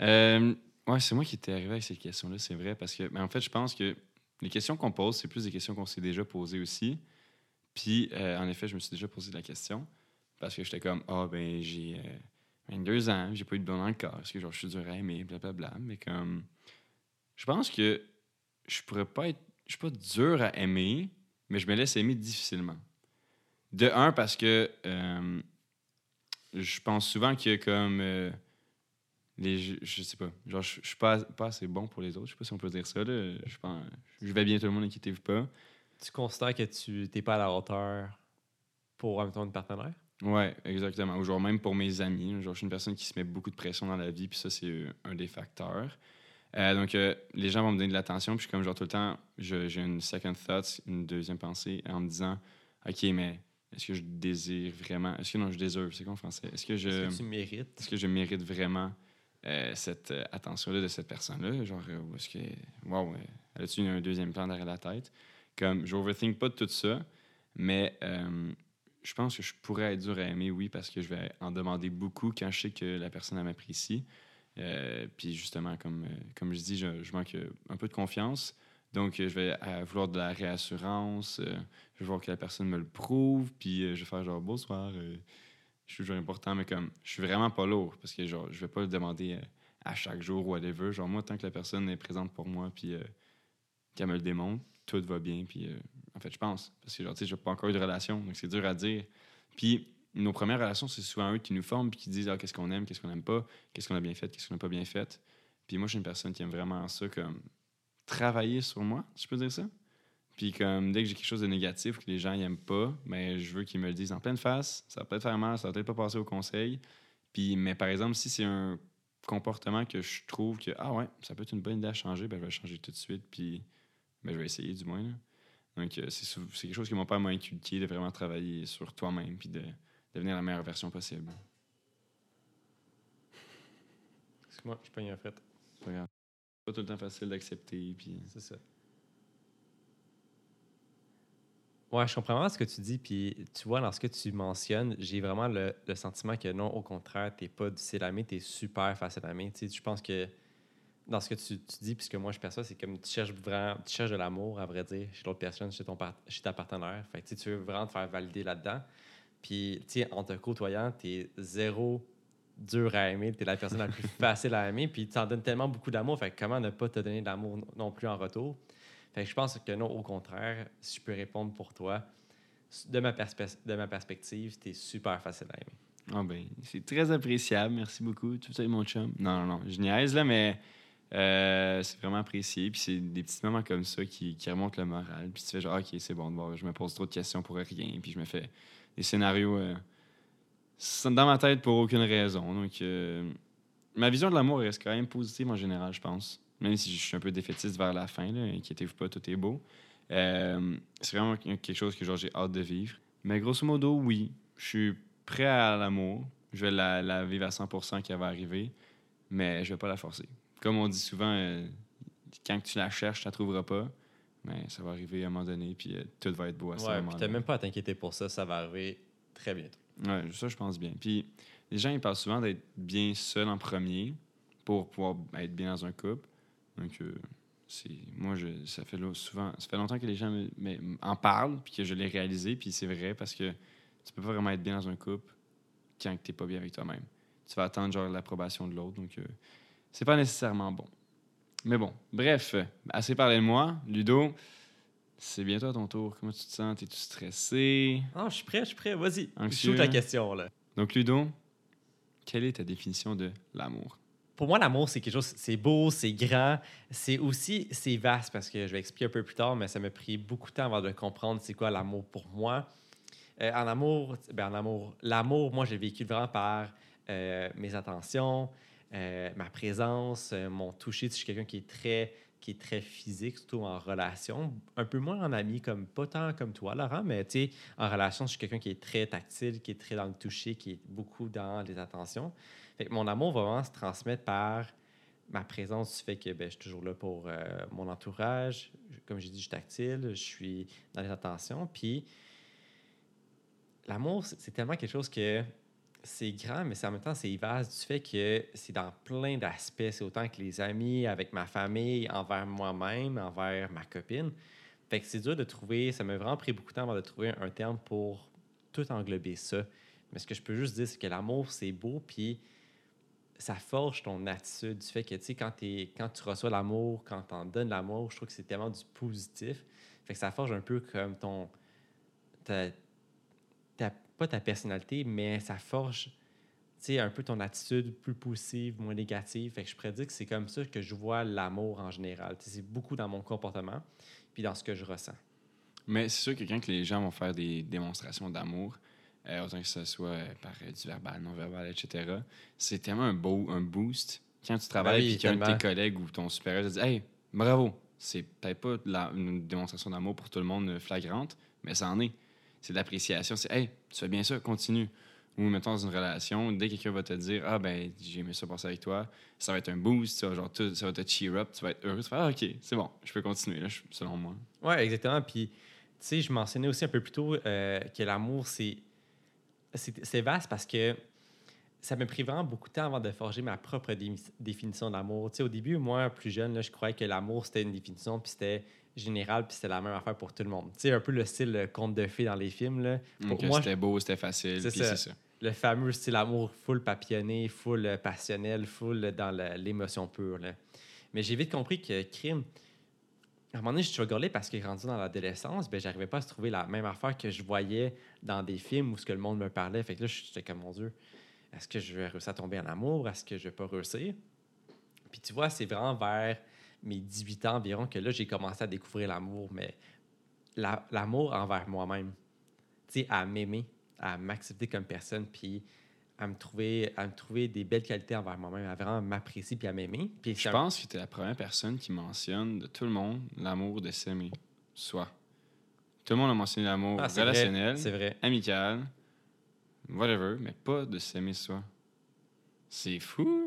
Euh, ouais, c'est moi qui étais arrivé avec cette question-là, c'est vrai, parce que, mais en fait, je pense que les questions qu'on pose, c'est plus des questions qu'on s'est déjà posées aussi. Puis, euh, en effet, je me suis déjà posé la question, parce que j'étais comme, ah, ben, j'ai euh, 22 ans, j'ai pas eu de bon corps, est-ce que genre, je suis dur à aimer, blablabla. Mais comme, je pense que je pourrais pas être, je suis pas dur à aimer, mais je me laisse aimer difficilement. De un, parce que euh, je pense souvent que comme. euh, les, je, je sais pas. Genre, je, je suis pas, pas assez bon pour les autres. Je sais pas si on peut dire ça. Là. Je, pense, je vais bien tout le monde, inquiétez-vous pas. Tu considères que tu n'es pas à la hauteur pour même temps, une partenaire? Ouais, exactement. Ou genre, même pour mes amis. Genre, je suis une personne qui se met beaucoup de pression dans la vie, puis ça, c'est euh, un des facteurs. Euh, donc, euh, les gens vont me donner de l'attention, puis comme, genre, tout le temps, j'ai une second thought, une deuxième pensée, en me disant, OK, mais est-ce que je désire vraiment. Est-ce que non, je désire C'est quoi en français? Est-ce que je. Est-ce que tu mérites? Est-ce que je mérite vraiment euh, cette attention-là de cette personne-là? Genre, est-ce que. Wow, euh, elle a-tu un deuxième plan derrière la tête? Comme, je overthink pas de tout ça, mais je pense que je pourrais être dur à aimer, oui, parce que je vais en demander beaucoup quand je sais que la personne m'apprécie. Euh, puis justement, comme, euh, comme je dis, je, manque euh, un peu de confiance. Donc, je vais vouloir de la réassurance. je vais voir que la personne me le prouve. Puis, je vais faire genre, bonsoir. je suis toujours important, mais comme, je suis vraiment pas lourd. Parce que, genre, je vais pas le demander à chaque jour ou whatever. Genre, moi, tant que la personne est présente pour moi, puis qu'elle me le démontre, tout va bien. Puis, en fait, je pense. Parce que, genre, tu sais, j'ai pas encore eu de relation. Donc, c'est dur à dire. Puis, nos premières relations, c'est souvent eux qui nous forment, puis qui disent, ah, qu'est-ce qu'on aime, qu'est-ce qu'on aime pas, qu'est-ce qu'on a bien fait, qu'est-ce qu'on a pas bien fait. Puis, moi, je suis une personne qui aime vraiment ça, comme travailler sur moi, si je peux dire ça. Puis comme dès que j'ai quelque chose de négatif que les gens n'aiment pas, mais je veux qu'ils me le disent en pleine face. Ça va peut-être faire mal, ça va peut-être pas passer au conseil. Puis, mais par exemple, si c'est un comportement que je trouve que ah ouais, ça peut être une bonne idée à changer, ben je vais le changer tout de suite. Puis ben, je vais essayer du moins. Donc euh, c'est quelque chose que mon père m'a inculqué de vraiment travailler sur toi-même puis de devenir la meilleure version possible. Excuse-moi, je paye un fait. C'est pas grave. C'est pas tout le temps facile d'accepter. Puis C'est ça. Ouais, je comprends vraiment ce que tu dis. Puis tu vois, dans ce que tu mentionnes, j'ai vraiment le, le sentiment que non, au contraire, t'es pas difficile à aimer, t'es super facile à aimer. Tu sais, je pense que dans ce que tu, tu dis, puisque moi je perçois, c'est comme tu cherches vraiment, tu cherches de l'amour, à vrai dire, chez l'autre personne, chez, ton chez ta partenaire. Fait que, tu tu veux vraiment te faire valider là-dedans. Puis, tu sais, en te côtoyant, t'es zéro dur à aimer, t'es la personne la plus facile à aimer, puis tu en donnes tellement beaucoup d'amour, fait que comment ne pas te donner de l'amour non- plus en retour? Fait que je pense que non, au contraire, si je peux répondre pour toi, de ma, de ma perspective, t'es super facile à aimer. Ah ben, c'est très appréciable. Merci beaucoup. Tout ça, mon chum. Non, non, non. Je niaise, là, mais euh, c'est vraiment apprécié. Puis c'est des petits moments comme ça qui, qui remontent le moral. Puis tu fais genre, OK, c'est bon de voir. Je me pose trop de questions pour rien. Puis je me fais des scénarios euh, sans- dans ma tête pour aucune raison. Donc, euh, ma vision de l'amour reste quand même positive en général, je pense. Même si je suis un peu défaitiste vers la fin, inquiétez-vous pas, tout est beau. Euh, c'est vraiment quelque chose que j'ai hâte de vivre. Mais grosso modo, oui, je suis prêt à l'amour. Je vais la, vivre à 100% qui va arriver, mais je vais pas la forcer. Comme on dit souvent, quand tu la cherches, tu la trouveras pas. Mais ça va arriver à un moment donné, puis euh, tout va être beau à ce Ouais, moment puis t'as même pas à t'inquiéter pour ça, ça va arriver très bientôt. Ouais, ça, je pense bien. Puis les gens, ils parlent souvent d'être bien seul en premier pour pouvoir être bien dans un couple. Donc, euh, c'est moi, je, ça, fait souvent, ça fait longtemps que les gens me- me- en parlent, puis que je l'ai réalisé, puis c'est vrai parce que tu peux pas vraiment être bien dans un couple quand tu pas bien avec toi-même. Tu vas attendre genre l'approbation de l'autre, donc euh, c'est pas nécessairement bon. Mais bon, bref, assez parlé de moi. Ludo, c'est bientôt à ton tour. Comment tu te sens? Es-tu stressé? Ah, je suis prêt, je suis prêt, vas-y. Shoot ta question, là? Donc, Ludo, quelle est ta définition de l'amour? Pour moi, l'amour, c'est quelque chose, c'est beau, c'est grand, c'est aussi, c'est vaste parce que je vais expliquer un peu plus tard, mais ça m'a pris beaucoup de temps avant de comprendre c'est quoi l'amour pour moi. Euh, en amour, ben en amour, l'amour, moi, j'ai vécu vraiment par euh, mes attentions, euh, ma présence, euh, mon toucher. Je suis quelqu'un qui est très qui est très physique, surtout en relation. Un peu moins en ami, comme pas tant comme toi, Laurent, mais tu sais, en relation, je suis quelqu'un qui est très tactile, qui est très dans le toucher, qui est beaucoup dans les attentions. Mon amour va vraiment se transmettre par ma présence du fait que ben, je suis toujours là pour euh, mon entourage. Comme j'ai dit, je suis tactile, je suis dans les attentions. Puis l'amour, c'est tellement quelque chose que c'est grand, mais en même temps, c'est vaste du fait que c'est dans plein d'aspects. C'est autant que les amis, avec ma famille, envers moi-même, envers ma copine. Fait que c'est dur de trouver, ça m'a vraiment pris beaucoup de temps avant de trouver un terme pour tout englober ça. Mais ce que je peux juste dire, c'est que l'amour, c'est beau, puis ça forge ton attitude du fait que, tu sais, quand, quand tu reçois l'amour, quand tu en donnes l'amour, je trouve que c'est tellement du positif. Fait que ça forge un peu comme ton... ta- pas ta personnalité, mais ça forge, un peu ton attitude plus positive, moins négative. Fait que je dire que c'est comme ça que je vois l'amour en général. C'est beaucoup dans mon comportement, puis dans ce que je ressens. Mais c'est sûr que quand les gens vont faire des démonstrations d'amour, euh, autant que ce soit par euh, du verbal, non-verbal, etc., c'est tellement un, beau, un boost. Quand tu travailles Ben oui, et qu'un de tes collègues ou ton supérieur te dit Hey, bravo, c'est peut-être pas la- une démonstration d'amour pour tout le monde flagrante, mais ça en est. C'est l'appréciation. C'est Hey, tu fais bien ça, continue. Ou mettons dans une relation, dès que quelqu'un va te dire Ah, ben, j'ai aimé ça passer avec toi, ça va être un boost, ça genre, tout- ça va te cheer up, tu vas être heureux. Tu vas faire Ah, ok, c'est bon, je peux continuer, là, selon moi. Oui, exactement. Puis, tu sais, je mentionnais aussi un peu plus tôt euh, que l'amour, c'est, c'est vaste parce que ça m'a pris vraiment beaucoup de temps avant de forger ma propre dé- définition de l'amour. Tu sais, au début, moi, plus jeune, là, je croyais que l'amour, c'était une définition, puis c'était général, puis c'était la même affaire pour tout le monde. Tu sais, un peu le style conte de fées dans les films. Là. Pour Donc, moi, c'était beau, c'était facile, C'est ça. c'est ça. le fameux style amour full papillonné, full euh, passionnel, full dans l'émotion pure. là. Mais j'ai vite compris que crime. À un moment donné, je strugglais parce que rendu dans l'adolescence, ben, j'arrivais pas à se trouver la même affaire que je voyais dans des films où ce que le monde me parlait. Fait que là, j'étais comme, mon Dieu, est-ce que je vais réussir à tomber en amour? Est-ce que je vais pas réussir? Puis tu vois, c'est vraiment vers mes 18 ans environ que là, j'ai commencé à découvrir l'amour, mais la- l'amour envers moi-même. Tu sais, à m'aimer, à m'accepter comme personne, puis à me trouver, à me trouver des belles qualités envers moi-même, à vraiment m'apprécier puis à m'aimer. Puis Je pense que tu es la première personne qui mentionne de tout le monde l'amour de s'aimer soi. Tout le monde a mentionné l'amour Ah, vrai, relationnel, vrai. amical, whatever, mais pas de s'aimer soi. C'est fou.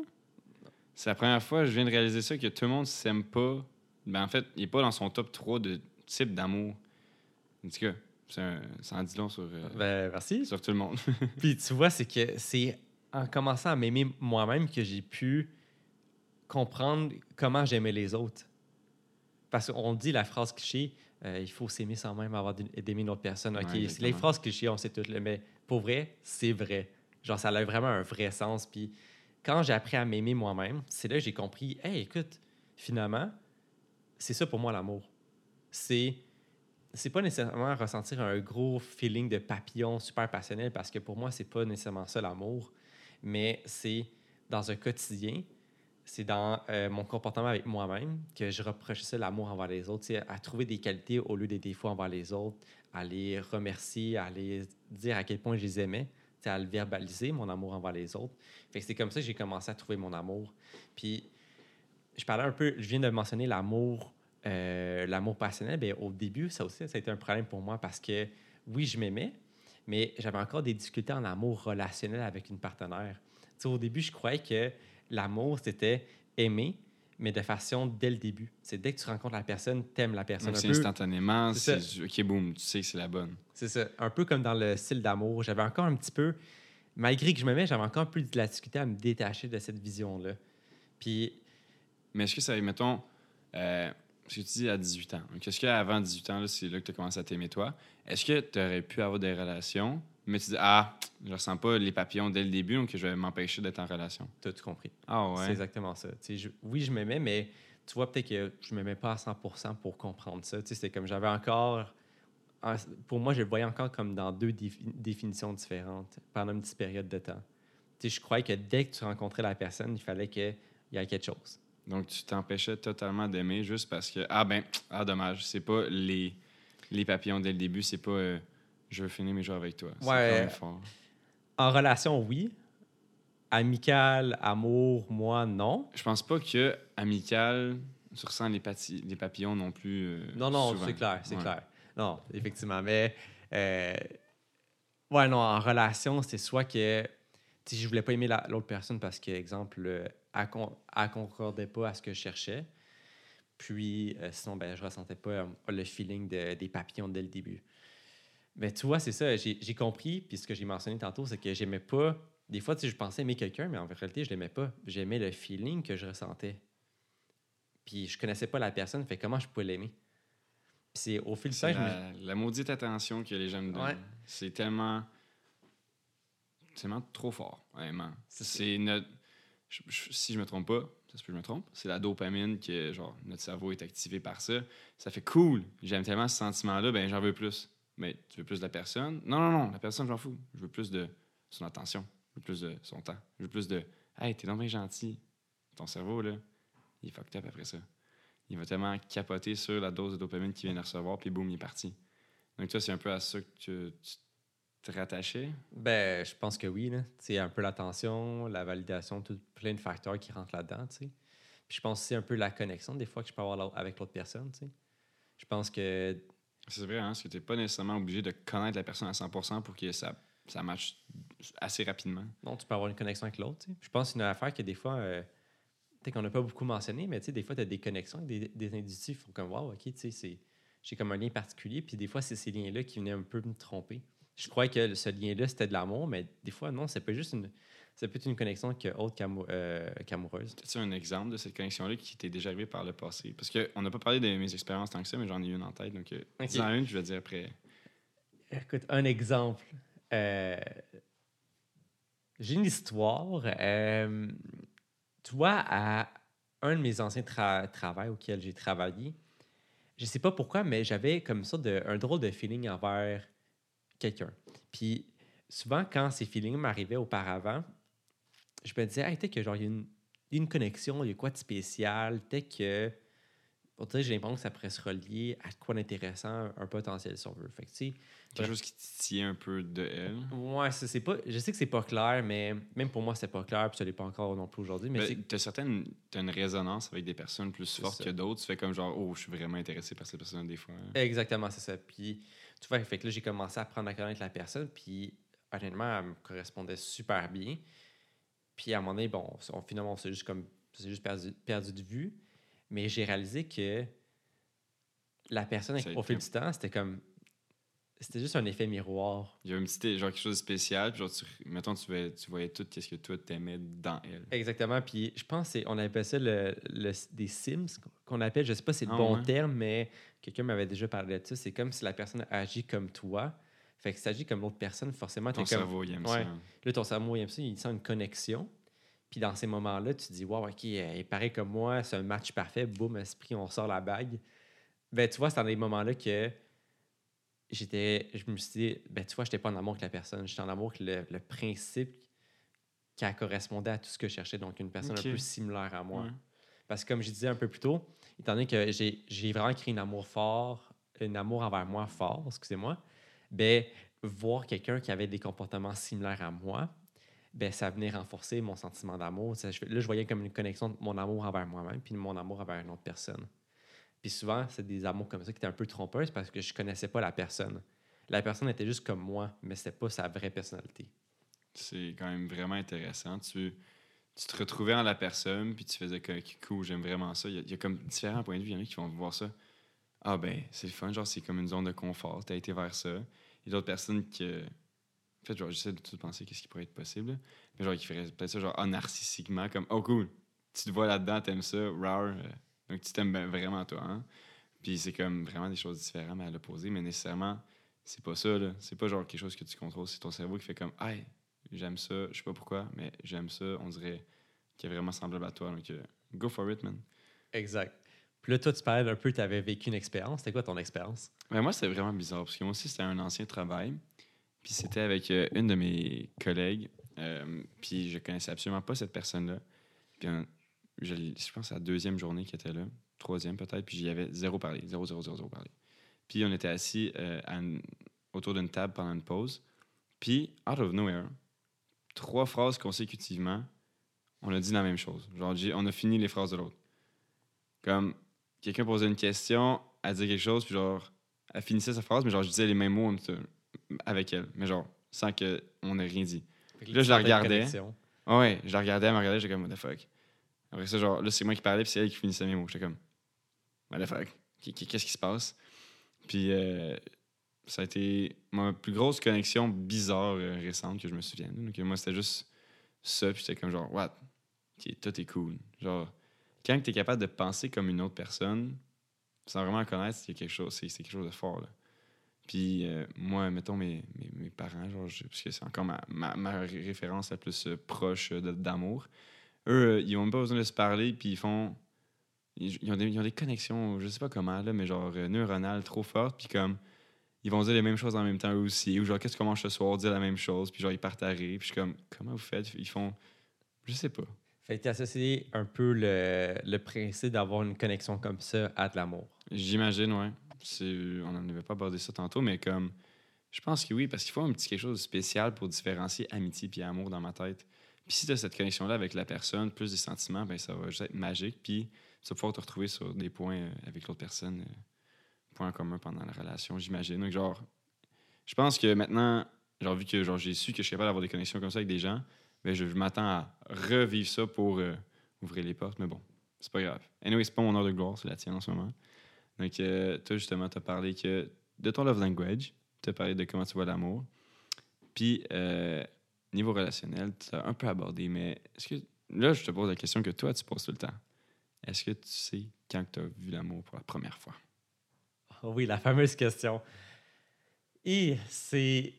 C'est la première fois que je viens de réaliser ça, que tout le monde s'aime pas. Ben, en fait, il n'est pas dans son top 3 de type d'amour. En tout cas, c'est un- ça en dit long sur, euh, Ben, merci. sur tout le monde. Puis tu vois, c'est que c'est en commençant à m'aimer moi-même que j'ai pu comprendre comment j'aimais les autres. Parce qu'on dit la phrase cliché, euh, il faut s'aimer sans même avoir d'aimer une autre personne. OK, Ouais, les phrases clichés, on sait toutes, mais pour vrai, c'est vrai. Genre, ça a vraiment un vrai sens. Puis quand j'ai appris à m'aimer moi-même, c'est là que j'ai compris, hey, écoute, finalement, c'est ça pour moi l'amour. C'est c'est pas nécessairement ressentir un gros feeling de papillon super passionnel parce que pour moi, c'est pas nécessairement ça l'amour, mais c'est dans un quotidien, c'est dans euh, mon comportement avec moi-même que je reproche ça l'amour envers les autres, à trouver des qualités au lieu des défauts envers les autres, à les remercier, à les dire à quel point je les aimais, à le verbaliser, mon amour envers les autres. Fait c'est comme ça que j'ai commencé à trouver mon amour. Puis, je parlais un peu, je viens de mentionner l'amour euh, l'amour passionnel, bien, au début, ça aussi, ça a été un problème pour moi parce que oui, je m'aimais, mais j'avais encore des difficultés en amour relationnel avec une partenaire. Tu sais, au début, je croyais que l'amour, c'était aimer, mais de façon dès le début. C'est dès que tu rencontres la personne, t'aimes la personne. C'est instantanément, C'est ok, boum, tu sais que c'est la bonne. C'est ça. Un peu comme dans le style d'amour. J'avais encore un petit peu, malgré que je m'aimais, j'avais encore un peu de la difficulté à me détacher de cette vision-là. Puis, Mais est-ce que ça, mettons, euh, ce que tu dis à 18 ans, est-ce qu'avant 18 ans, c'est là que tu as commencé à t'aimer toi, est-ce que tu aurais pu avoir des relations, mais tu dis, ah, je ressens pas les papillons dès le début, donc je vais m'empêcher d'être en relation? t'as tout compris. Ah C'est ouais. exactement ça. Je- oui, je m'aimais, mais tu vois, peut-être que je m'aimais pas à 100% pour comprendre ça. Tu sais, C'était comme j'avais encore. en- Pour moi, je le voyais encore comme dans deux défi- définitions différentes pendant une petite période de temps. Tu sais, je croyais que dès que tu rencontrais la personne, il fallait qu'il y ait quelque chose. Donc tu t'empêchais totalement d'aimer juste parce que, ah ben, ah dommage, c'est pas les, les papillons dès le début, c'est pas euh, je veux finir mes jours avec toi. Ouais. fort. En relation, oui. Amical, amour, moi, non. Je pense pas que amical, tu ressens les, papillons non plus. euh, Non, non, c'est clair, c'est Ouais. clair. Non, effectivement. Mais, euh, ouais, non, en relation, c'est soit que, je voulais pas aimer la- l'autre personne parce que, exemple, euh, elle, con- elle concordait pas à ce que je cherchais. Puis, euh, sinon, ben, je ressentais pas le feeling de- des papillons dès le début. Mais tu vois, c'est ça, j'ai compris, puis ce que j'ai mentionné tantôt, c'est que j'aimais pas. Des fois, tu sais, je pensais aimer quelqu'un, mais en réalité, je l'aimais pas. J'aimais le feeling que je ressentais. Puis je connaissais pas la personne, fait comment je pouvais l'aimer? Puis c'est au fil du temps, je me- la, la maudite attention que les gens me donnent. Ouais. C'est tellement. C'est tellement trop fort, vraiment. C'est- C'est notre. je- je- si je me trompe pas, ça se peut que je me trompe, c'est la dopamine que, genre, notre cerveau est activé par ça. Ça fait cool, j'aime tellement ce sentiment-là, ben j'en veux plus. Mais tu veux plus de la personne? Non, non, non, la personne, j'en fous. Je veux plus de son attention, je veux plus de son temps, je veux plus de Hey, t'es donc gentil. Ton cerveau, là, il est fucked up après ça. Il va tellement capoter sur la dose de dopamine qu'il vient de recevoir, puis boum, il est parti. Donc, toi, c'est un peu à ça que tu te rattachais? Ben, je pense que oui. C'est un peu l'attention, la validation, tout, plein de facteurs qui rentrent là-dedans. tu. Puis je pense aussi un peu la connexion des fois que je peux avoir avec l'autre personne. tu sais. Je pense que C'est vrai, hein, parce que tu n'es pas nécessairement obligé de connaître la personne à 100% pour que ça, ça assez rapidement. non, tu peux avoir une connexion avec l'autre. Je pense que c'est une affaire que des fois, euh, peut-être qu'on n'a pas beaucoup mentionné, mais des fois, tu as des connexions avec des, des individus qui font comme Wow, ok, j'ai comme un lien particulier. Puis des fois, c'est ces liens-là qui venaient un peu me tromper. Je croyais que ce lien-là, c'était de l'amour, mais des fois, non, c'est pas juste une. Ça peut être une connexion que autre euh, qu'amoureuse. As-tu un exemple de cette connexion-là qui t'est déjà arrivé par le passé? Parce qu'on n'a pas parlé de mes expériences tant que ça, mais j'en ai une en tête. Donc, euh, Ok. dis-en une, je vais dire après. Écoute, un exemple. Euh, J'ai une histoire. euh, tu vois, à un de mes anciens tra travails auxquels j'ai travaillé, je sais pas pourquoi, mais j'avais comme ça de, un drôle de feeling envers quelqu'un. Puis souvent, quand ces feelings m'arrivaient auparavant, je me disais, hey, peut-être que genre, il y a une, une connexion, il y a quoi de spécial, peut-être que. On dirait, j'ai l'impression que ça pourrait se relier à quoi d'intéressant, un potentiel, si on veut. Fait que, tu sais, Quelque chose qui titillait un peu de elle. Ouais, c'est c'est pas. Je sais que c'est pas clair, mais même pour moi, c'est pas clair, puis ça l'est pas encore non plus aujourd'hui. Mais c'est- tu certaines, t'as une résonance avec des personnes plus fortes ça. que d'autres. Tu fais comme genre, oh, je suis vraiment intéressé par cette personne des fois. exactement, c'est ça. Puis, tu vois, fait que là, j'ai commencé à apprendre à connaître la personne, puis honnêtement, elle me correspondait super bien. Puis à un moment donné, bon, on, finalement, on s'est juste comme. c'est juste perdu, perdu de vue. Mais j'ai réalisé que la personne, Ça a au été- fil du temps, c'était comme. C'était juste un effet miroir. Il y a un petit, genre quelque chose de spécial. Puis genre, tu, mettons, tu voyais, tu voyais tout ce que toi t'aimais dans elle. Exactement. Puis je pense qu'on appelle ça le, le- des Sims, qu'on appelle, je sais pas si c'est le Ah bon ouais? terme, mais quelqu'un m'avait déjà parlé de ça. C'est comme si la personne agit comme toi. Fait que si agit comme l'autre personne, forcément, Ton t'es comme. cerveau, il aime Ouais. ça. Là, ton cerveau, il aime ça, il sent une connexion. Puis dans ces moments-là, tu te dis, wow, OK, il paraît comme moi, c'est un match parfait, boum, esprit, on sort la bague. Ben, tu vois, c'est dans les moments-là que j'étais, je me suis dit, ben, tu vois, j'étais pas en amour avec la personne, j'étais en amour avec le, le principe qui correspondait à tout ce que je cherchais, donc une personne un peu similaire à moi. Ouais. Parce que comme je disais un peu plus tôt, étant donné que j'ai vraiment créé un amour fort, un amour envers moi fort, excusez-moi, ben, voir quelqu'un qui avait des comportements similaires à moi, ben, ça venait renforcer mon sentiment d'amour. Je- Là, je voyais comme une connexion de mon amour envers moi-même puis de mon amour envers une autre personne. Puis souvent, c'est des amours comme ça qui étaient un peu trompeuses parce que je connaissais pas la personne. La personne était juste comme moi, mais c'était pas sa vraie personnalité. C'est quand même vraiment intéressant. Tu, tu te retrouvais en la personne, puis tu faisais que cool, j'aime vraiment ça. Il y, a, comme différents points de vue. Il y en a qui vont voir ça. Ah ben, c'est le fun, genre c'est comme une zone de confort, tu as été vers ça. Il y a d'autres personnes qui. En fait, genre, j'essaie de tout penser qu'est-ce qui pourrait être possible. Mais genre, qui feraient peut-être ça, genre, ah, narcissiquement, comme, oh cool, tu te vois là-dedans, t'aimes ça, rare. Donc tu t'aimes vraiment toi, hein? Puis c'est comme vraiment des choses différentes à l'opposé, mais nécessairement, c'est pas ça, là. C'est pas genre quelque chose que tu contrôles, c'est ton cerveau qui fait comme, hey, j'aime ça, je sais pas pourquoi, mais j'aime ça, on dirait qu'il est vraiment semblable à toi. Donc, euh, go for it, man. Exact. Puis là, toi, tu parlais un peu, tu avais vécu une expérience. C'était quoi ton expérience? Ben, moi, c'était vraiment bizarre parce que moi aussi, c'était un ancien travail. Puis c'était avec euh, une de mes collègues. Euh, puis je connaissais absolument pas cette personne-là. Puis je, je, pense à la deuxième journée qui était là, troisième peut-être, puis j'y avais zéro parlé, zéro, zéro, zéro, zéro parlé. Puis on était assis autour d'une table pendant une pause. Puis, out of nowhere, trois phrases consécutivement, on a dit la même chose. Genre, on a fini les phrases de l'autre. Comme, quelqu'un posait une question, elle disait quelque chose, puis genre, elle finissait sa phrase, mais genre, je disais les mêmes mots avec elle, mais genre, sans qu'on ait rien dit. Là, je la regardais. ouais, je la regardais, elle me regardait, j'étais comme, what the fuck. Après ça, genre, là, c'est moi qui parlais, puis c'est elle qui finissait mes mots. J'étais comme, what the fuck, qu'est-ce qui se passe? Puis, euh, ça a été ma plus grosse connexion bizarre euh, récente que je me souviens. Donc, moi, c'était juste ça, puis j'étais comme, genre, what? tout est cool. Genre, quand tu es capable de penser comme une autre personne, sans vraiment connaître, c'est quelque chose, c'est, quelque chose de fort. Là. Puis euh, moi, mettons mes, mes, parents, genre, parce que c'est encore ma, ma, référence la plus proche d'amour, eux, ils n'ont pas besoin de se parler, puis ils font. Ils, ont des, ils, ont des, connexions, je sais pas comment, là, mais genre neuronales trop fortes, puis comme ils vont dire les mêmes choses en même temps eux aussi. Ou genre, qu'est-ce que mange ce soir, dire la même chose, puis genre, ils partent à rire. Puis je suis comme, comment vous faites? Ils font, je sais pas. Fait que associé un peu le, le principe d'avoir une connexion comme ça à de l'amour. J'imagine, ouais. On n'en avait pas abordé ça tantôt, mais comme, je pense que oui, parce qu'il faut un petit quelque chose de spécial pour différencier amitié et amour dans ma tête. Puis si tu as cette connexion-là avec la personne, plus des sentiments, ben ça va juste être magique. Puis tu vas pouvoir te retrouver sur des points euh, avec l'autre personne. Euh, en commun pendant la relation, j'imagine. Donc, genre, je pense que maintenant, genre, vu que genre, j'ai su que je suis capable d'avoir des connexions comme ça avec des gens, ben, je, m'attends à revivre ça pour euh, ouvrir les portes. Mais bon, c'est pas grave. Anyway, c'est pas mon heure de gloire, c'est la tienne en ce moment. Donc, toi, justement, tu as parlé que de ton love language, tu as parlé de comment tu vois l'amour. Puis, euh, niveau relationnel, tu as un peu abordé, mais est-ce que. Là, je te pose la question que toi, tu poses tout le temps. Est-ce que tu sais quand tu as vu l'amour pour la première fois? Oui, la fameuse question. Et c'est.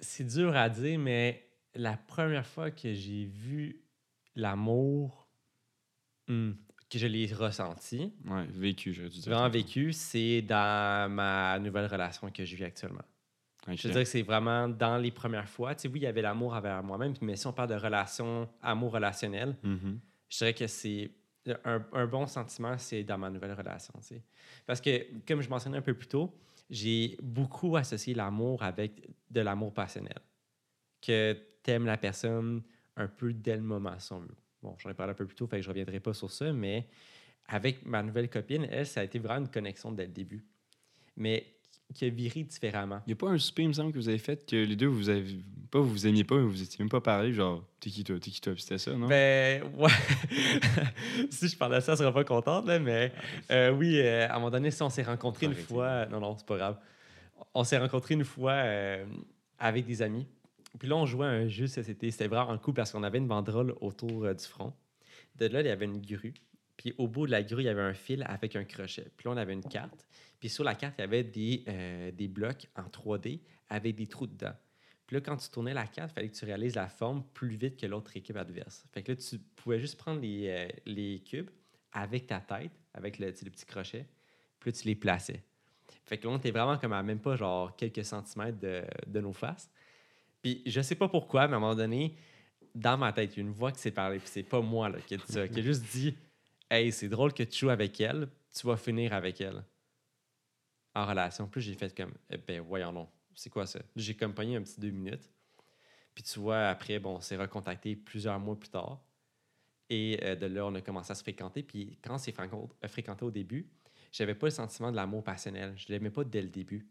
C'est dur à dire, mais la première fois que j'ai vu l'amour, hmm, que je l'ai ressenti. Ouais, vécu, je dû dire. Vraiment vécu, c'est dans ma nouvelle relation que je vis actuellement. Je veux dire que c'est vraiment dans les premières fois. Tu sais, oui, il y avait l'amour envers moi-même, mais si on parle de relation, amour relationnel, mm-hmm. je dirais que c'est un, bon sentiment, c'est dans ma nouvelle relation. Parce que, comme je mentionnais un peu plus tôt, j'ai beaucoup associé l'amour avec de l'amour passionnel. Que tu aimes la personne un peu dès le moment, si Bon, j'en ai parlé un peu plus tôt, fait que je ne reviendrai pas sur ça, mais avec ma nouvelle copine, elle, ça a été vraiment une connexion dès le début. Mais qui a viré différemment. Il n'y a pas un souper, il me semble, que vous avez fait que les deux, vous avez pas, vous vous aimiez pas, vous étiez même pas parlé, genre, t'es qui toi, t'es qui toi, c'était ça, non? Ben, ouais. si je parlais de ça, elle serait pas contente, là, mais euh, oui, euh, à un moment donné, si on s'est rencontrés une fois, non, non, c'est pas grave. On s'est rencontrés une fois euh, avec des amis. Puis là, on jouait un jeu, c'était, c'était vraiment un coup parce qu'on avait une banderole autour du front. De là, il y avait une grue. Puis au bout de la grue, il y avait un fil avec un crochet. Puis là, on avait une carte. Puis sur la carte, il y avait des, euh, des blocs en 3D avec des trous dedans. Puis là, quand tu tournais la carte, il fallait que tu réalises la forme plus vite que l'autre équipe adverse. Fait que là, tu pouvais juste prendre les, euh, les cubes avec ta tête, avec le, petit crochet, puis là, tu les plaçais. Fait que là, on était vraiment comme à même pas genre quelques centimètres de, de nos faces. Puis je sais pas pourquoi, mais à un moment donné, dans ma tête, il y a une voix qui s'est parlé, puis c'est pas moi là, qui a dit ça, qui a juste dit Hey, c'est drôle que tu joues avec elle, tu vas finir avec elle en relation. Plus j'ai fait comme, eh ben voyons non, c'est quoi ça? J'ai accompagné un petit deux minutes. Puis tu vois, après, bon, on s'est recontacté plusieurs mois plus tard. Et euh, de là, on a commencé à se fréquenter. Puis quand on s'est fréquenté au début, j'avais pas le sentiment de l'amour passionnel. Je l'aimais pas dès le début.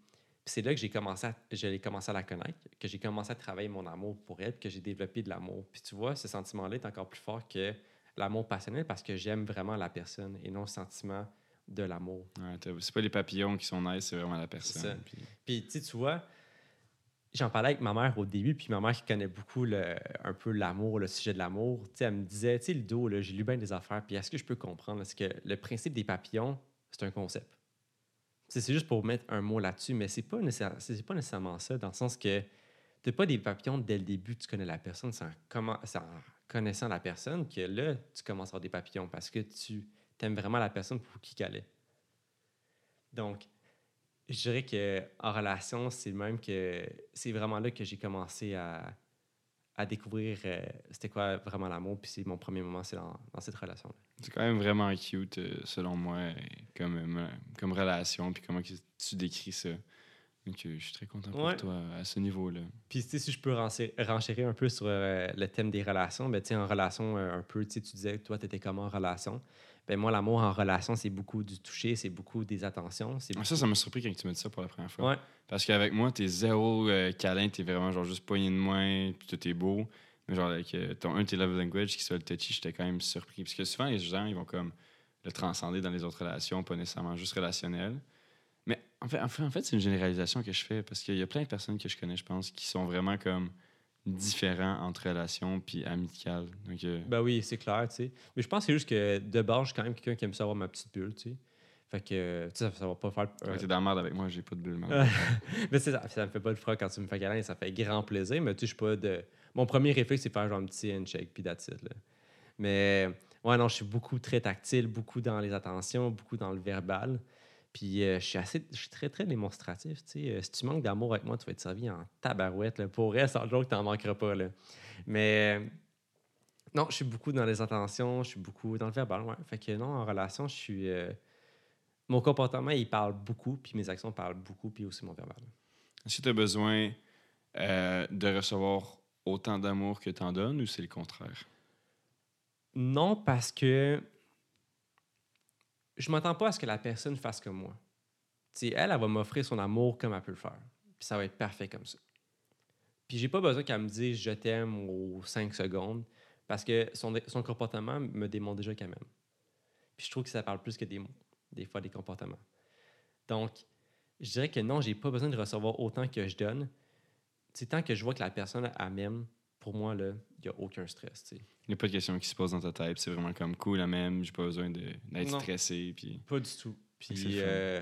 Puis c'est là que j'ai commencé à, commencé à la connaître, que j'ai commencé à travailler mon amour pour elle, que j'ai développé de l'amour. Puis tu vois, ce sentiment-là est encore plus fort que l'amour passionnel parce que j'aime vraiment la personne et non le sentiment de l'amour. Ouais, t'as- c'est pas les papillons qui sont nice, c'est vraiment la personne. Puis- Puis, tu vois, j'en parlais avec ma mère au début, puis ma mère qui connaît beaucoup le, un peu l'amour, le sujet de l'amour, elle me disait, tu sais, le dos, là, j'ai lu bien des affaires, puis est-ce que je peux comprendre? Est-ce que le principe des papillons, c'est un concept? C'est juste pour mettre un mot là-dessus, mais c'est pas, nécessaire- c'est pas nécessairement ça, dans le sens que tu pas des papillons dès le début, tu connais la personne, c'est en, en connaissant la personne que là, tu commences à avoir des papillons parce que tu aimes vraiment la personne pour qui qu'elle est. Donc, je dirais que en relation, c'est même que c'est vraiment là que j'ai commencé à, à découvrir euh, c'était quoi vraiment l'amour. Puis c'est mon premier moment, c'est dans, dans cette relation. C'est quand même vraiment cute, euh, selon moi, comme, euh, comme relation, puis comment tu décris ça. Donc, euh, je suis très content pour Ouais. toi à ce niveau-là. Puis si je peux renchérir un peu sur le thème des relations, ben, en relation, un peu, tu disais que toi, tu étais comment en relation? Ben, moi, l'amour en relation, c'est beaucoup du toucher, c'est beaucoup des attentions. C'est Ah, Ça, ça m'a surpris quand tu m'as dit ça pour la première fois. Ouais. Parce qu'avec moi, t'es zéro euh, câlin, t'es vraiment genre juste poignée de main, puis tout est beau. Mais genre, avec euh, ton un tes love language qui soit le touchy, j'étais quand même surpris. Parce que souvent, les gens, ils vont comme le transcender dans les autres relations, pas nécessairement juste relationnelles. Mais en fait, en fait, en fait, c'est une généralisation que je fais parce qu'il y a plein de personnes que je connais, je pense, qui sont vraiment comme différents entre relations puis amicales. Donc, euh, Ben oui, c'est clair, tu sais. Mais je pense que c'est juste que de base, je suis quand même quelqu'un qui aime savoir ma petite bulle, tu sais. Fait que, tu sais, ça, va pas faire. euh, t'es dans la merde avec moi, j'ai pas de bulle. mais ça, ça me fait pas de froid quand tu me fais câlin, ça fait grand plaisir, mais tu sais, je suis pas de. Mon premier réflexe, c'est faire genre un petit handshake, puis that's it, là. Mais, ouais, non, je suis beaucoup très tactile, beaucoup dans les attentions, beaucoup dans le verbal. Puis, euh, je suis assez. Je suis très, très démonstratif, tu sais. Euh, si tu manques d'amour avec moi, tu vas être servi en tabarouette, là. Pour vrai, sans joke, t'en manqueras pas, là. Mais. euh, Non, je suis beaucoup dans les attentions, je suis beaucoup dans le verbal, ouais. Fait que non, en relation, je suis. Mon comportement, il parle beaucoup, puis mes actions parlent beaucoup, puis aussi mon verbal. Est-ce que tu as besoin de recevoir autant d'amour que t'en donnes ou c'est le contraire? Non, parce que je m'attends pas à ce que la personne fasse comme moi. Tu sais, elle, elle va m'offrir son amour comme elle peut le faire. Puis ça va être parfait comme ça. Puis j'ai pas besoin qu'elle me dise je t'aime aux 5 secondes parce que son, son comportement me démontre déjà qu'elle m'aime. Puis je trouve que ça parle plus que des mots, des fois des comportements. Donc, je dirais que non, j'ai pas besoin de recevoir autant que je donne. Tant que je vois que la personne m'aime, pour moi, là, il n'y a aucun stress. tu sais. Il n'y a pas de question qui se pose dans ta tête. C'est vraiment comme cool la même. J'ai pas besoin d'être stressé. Puis... Pas du tout. C'est Puis euh,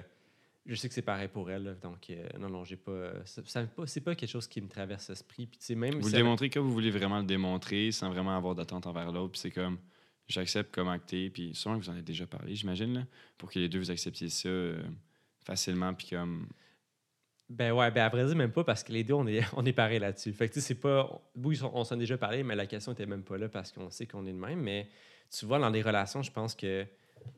je sais que c'est pareil pour elle. là. Donc, euh, non, non, j'ai pas. ça- ça- pas- C'est pas quelque chose qui me traverse l'esprit. Puis, même. Vous si le démontrez comme vous voulez vraiment le démontrer sans vraiment avoir d'attente envers l'autre. Puis c'est comme, j'accepte comme acté. Puis sûrement que vous en avez déjà parlé, j'imagine, pour que les deux vous acceptiez ça euh, facilement. Puis comme, Ben ouais, ben à vrai dire, même pas parce que les deux, on est, on est pareil là-dessus. Fait que, tu sais, c'est pas. Oui, on, on s'en a déjà parlé, mais la question était même pas là parce qu'on sait qu'on est de même. Mais tu vois, dans des relations, je pense que,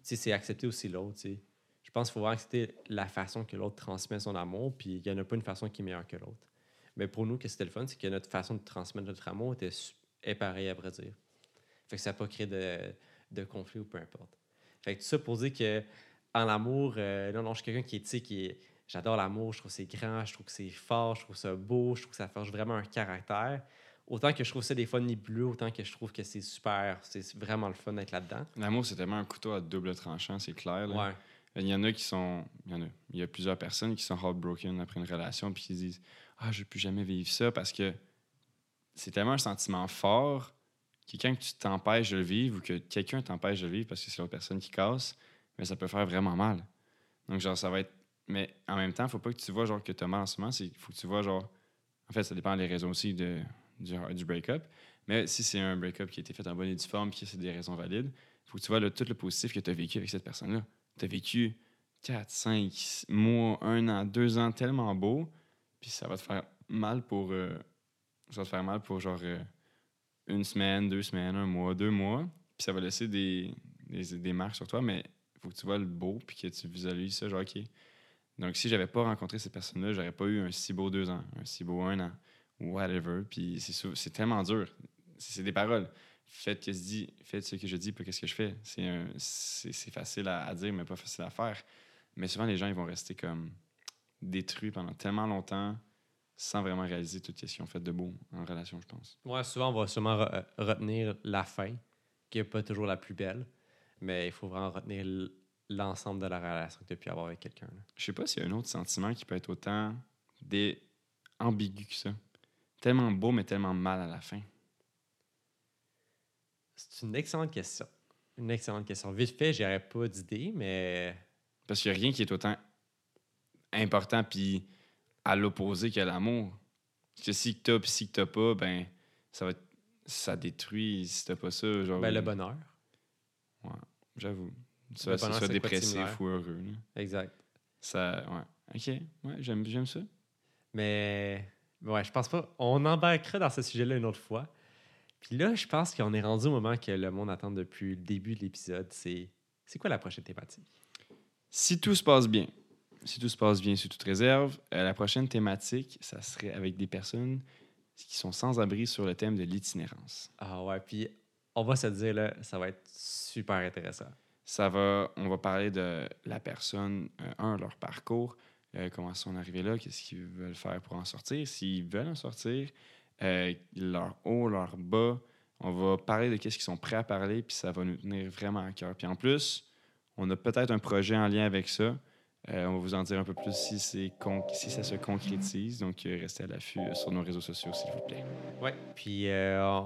c'est accepter aussi l'autre. Je pense qu'il faut accepter la façon que l'autre transmet son amour, puis il n'y en a pas une façon qui est meilleure que l'autre. Mais pour nous, que c'était le fun, c'est que notre façon de transmettre notre amour était est pareille, à vrai dire. Fait que ça n'a pas créé de, de conflit ou peu importe. Fait que tout ça pour dire que en amour, euh, non, non, je suis quelqu'un qui est, qui est. J'adore l'amour, je trouve que c'est grand, je trouve que c'est fort, je trouve ça beau, je trouve que ça forge vraiment un caractère. Autant que je trouve ça des fois nébuleux, autant que je trouve que c'est super, c'est vraiment le fun d'être là-dedans. l'amour, c'est tellement un couteau à double tranchant, c'est clair. là. Ouais. Il y en a qui sont. Il y en a. Il y a plusieurs personnes qui sont heartbroken après une relation puis qui disent Ah, je ne plus jamais vivre ça parce que c'est tellement un sentiment fort que quand tu t'empêches de le vivre ou que quelqu'un t'empêche de le vivre parce que c'est l'autre personne qui casse, mais ça peut faire vraiment mal. Donc, genre, ça va être. Mais en même temps, faut pas que tu vois genre que tu as mal en ce moment, il faut que tu vois genre. En fait, ça dépend des raisons aussi de, du, break-up. Mais si c'est un break-up qui a été fait en bonne et due forme puis que c'est des raisons valides, faut que tu vois tout le positif que tu as vécu avec cette personne-là tu as vécu 4, 5 mois, 1 an, 2 ans tellement beau, puis ça va te faire mal pour. euh, ça va te faire mal pour genre euh, une semaine, deux semaines, un mois, deux mois, puis ça va laisser des, des, des marques sur toi, mais faut que tu vois le beau, puis que tu visualises ça, genre, OK. Donc, si j'avais pas rencontré cette personne-là, j'aurais pas eu un si beau deux ans, un si beau un an, whatever, puis c'est tellement dur. C'est des paroles faites, que je dis, faites ce que je dis, pas qu'est-ce que je fais. C'est facile à, dire, mais pas facile à faire. Mais souvent, les gens, ils vont rester comme détruits pendant tellement longtemps sans vraiment réaliser tout ce qu'ils ont fait de beau en relation, je pense. Moi, souvent, on va sûrement re- euh, retenir la fin, qui n'est pas toujours la plus belle, mais il faut vraiment retenir l'ensemble de la relation que tu as pu avoir avec quelqu'un. Je sais pas s'il y a un autre sentiment qui peut être autant dé- ambigu que ça. Tellement beau, mais tellement mal à la fin. C'est une excellente question. Une excellente question. Vite fait, j'aurais pas d'idée, mais Parce qu'il n'y a rien qui est autant important puis à l'opposé que l'amour. Parce que si t'as puis si que t'as pas, ben ça va être- ça détruit si t'as pas ça. Genre, ben, le bonheur. J'avoue. Soit, bonheur, soit dépressif ou heureux. là. Exact. Ça, ouais. Ok, ouais, j'aime, j'aime ça. Mais ouais, je pense pas. On embarquera dans ce sujet-là une autre fois. Puis là, je pense qu'on est rendu au moment que le monde attend depuis le début de l'épisode. C'est c'est quoi la prochaine thématique? Si tout se passe bien, si tout se passe bien sous toute réserve, euh, la prochaine thématique, ça serait avec des personnes qui sont sans abri sur le thème de l'itinérance. Ah ouais, puis on va se dire, là, ça va être super intéressant. Ça va, on va parler de la personne, euh, un, leur parcours, euh, comment sont arrivés là, qu'est-ce qu'ils veulent faire pour en sortir, s'ils veulent en sortir, euh, leur haut, leur bas. On va parler de qu'est-ce qu'ils sont prêts à parler, puis ça va nous tenir vraiment à cœur. Puis en plus, on a peut-être un projet en lien avec ça. Euh, on va vous en dire un peu plus si, si ça se concrétise. Donc, euh, restez à l'affût euh, sur nos réseaux sociaux, s'il vous plaît. Ouais. Puis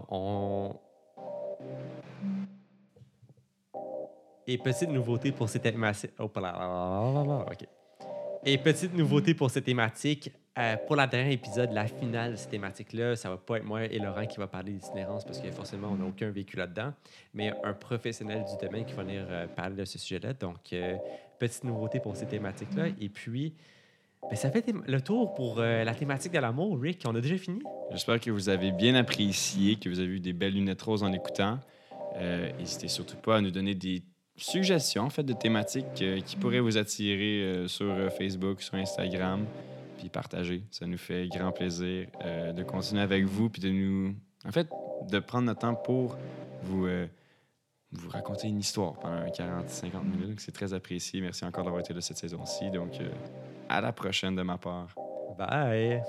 on. Et petite nouveauté pour cette thématique. Oh, là, là, là, là, là, OK. Et petite nouveauté pour cette thématique. euh, pour la dernière épisode, la finale de cette thématique-là, ça va pas être moi et Laurent qui va parler d'itinérance parce que forcément, on n'a aucun vécu là-dedans, mais un professionnel du domaine qui va venir euh, parler de ce sujet-là. Donc, euh, petite nouveauté pour cette thématique-là. Et puis, ben, ça fait le tour pour euh, la thématique de l'amour. Rick, on a déjà fini? J'espère que vous avez bien apprécié, que vous avez eu des belles lunettes roses en écoutant. N'hésitez surtout pas à nous donner des suggestions en fait, de thématiques euh, qui pourraient vous attirer euh, sur euh, Facebook, sur Instagram, puis partager. Ça nous fait grand plaisir de continuer avec vous, puis de nous... En fait, de prendre notre temps pour vous, vous raconter une histoire pendant 40-50 minutes. C'est très apprécié. Merci encore d'avoir été là cette saison-ci. Donc, à la prochaine de ma part. Bye!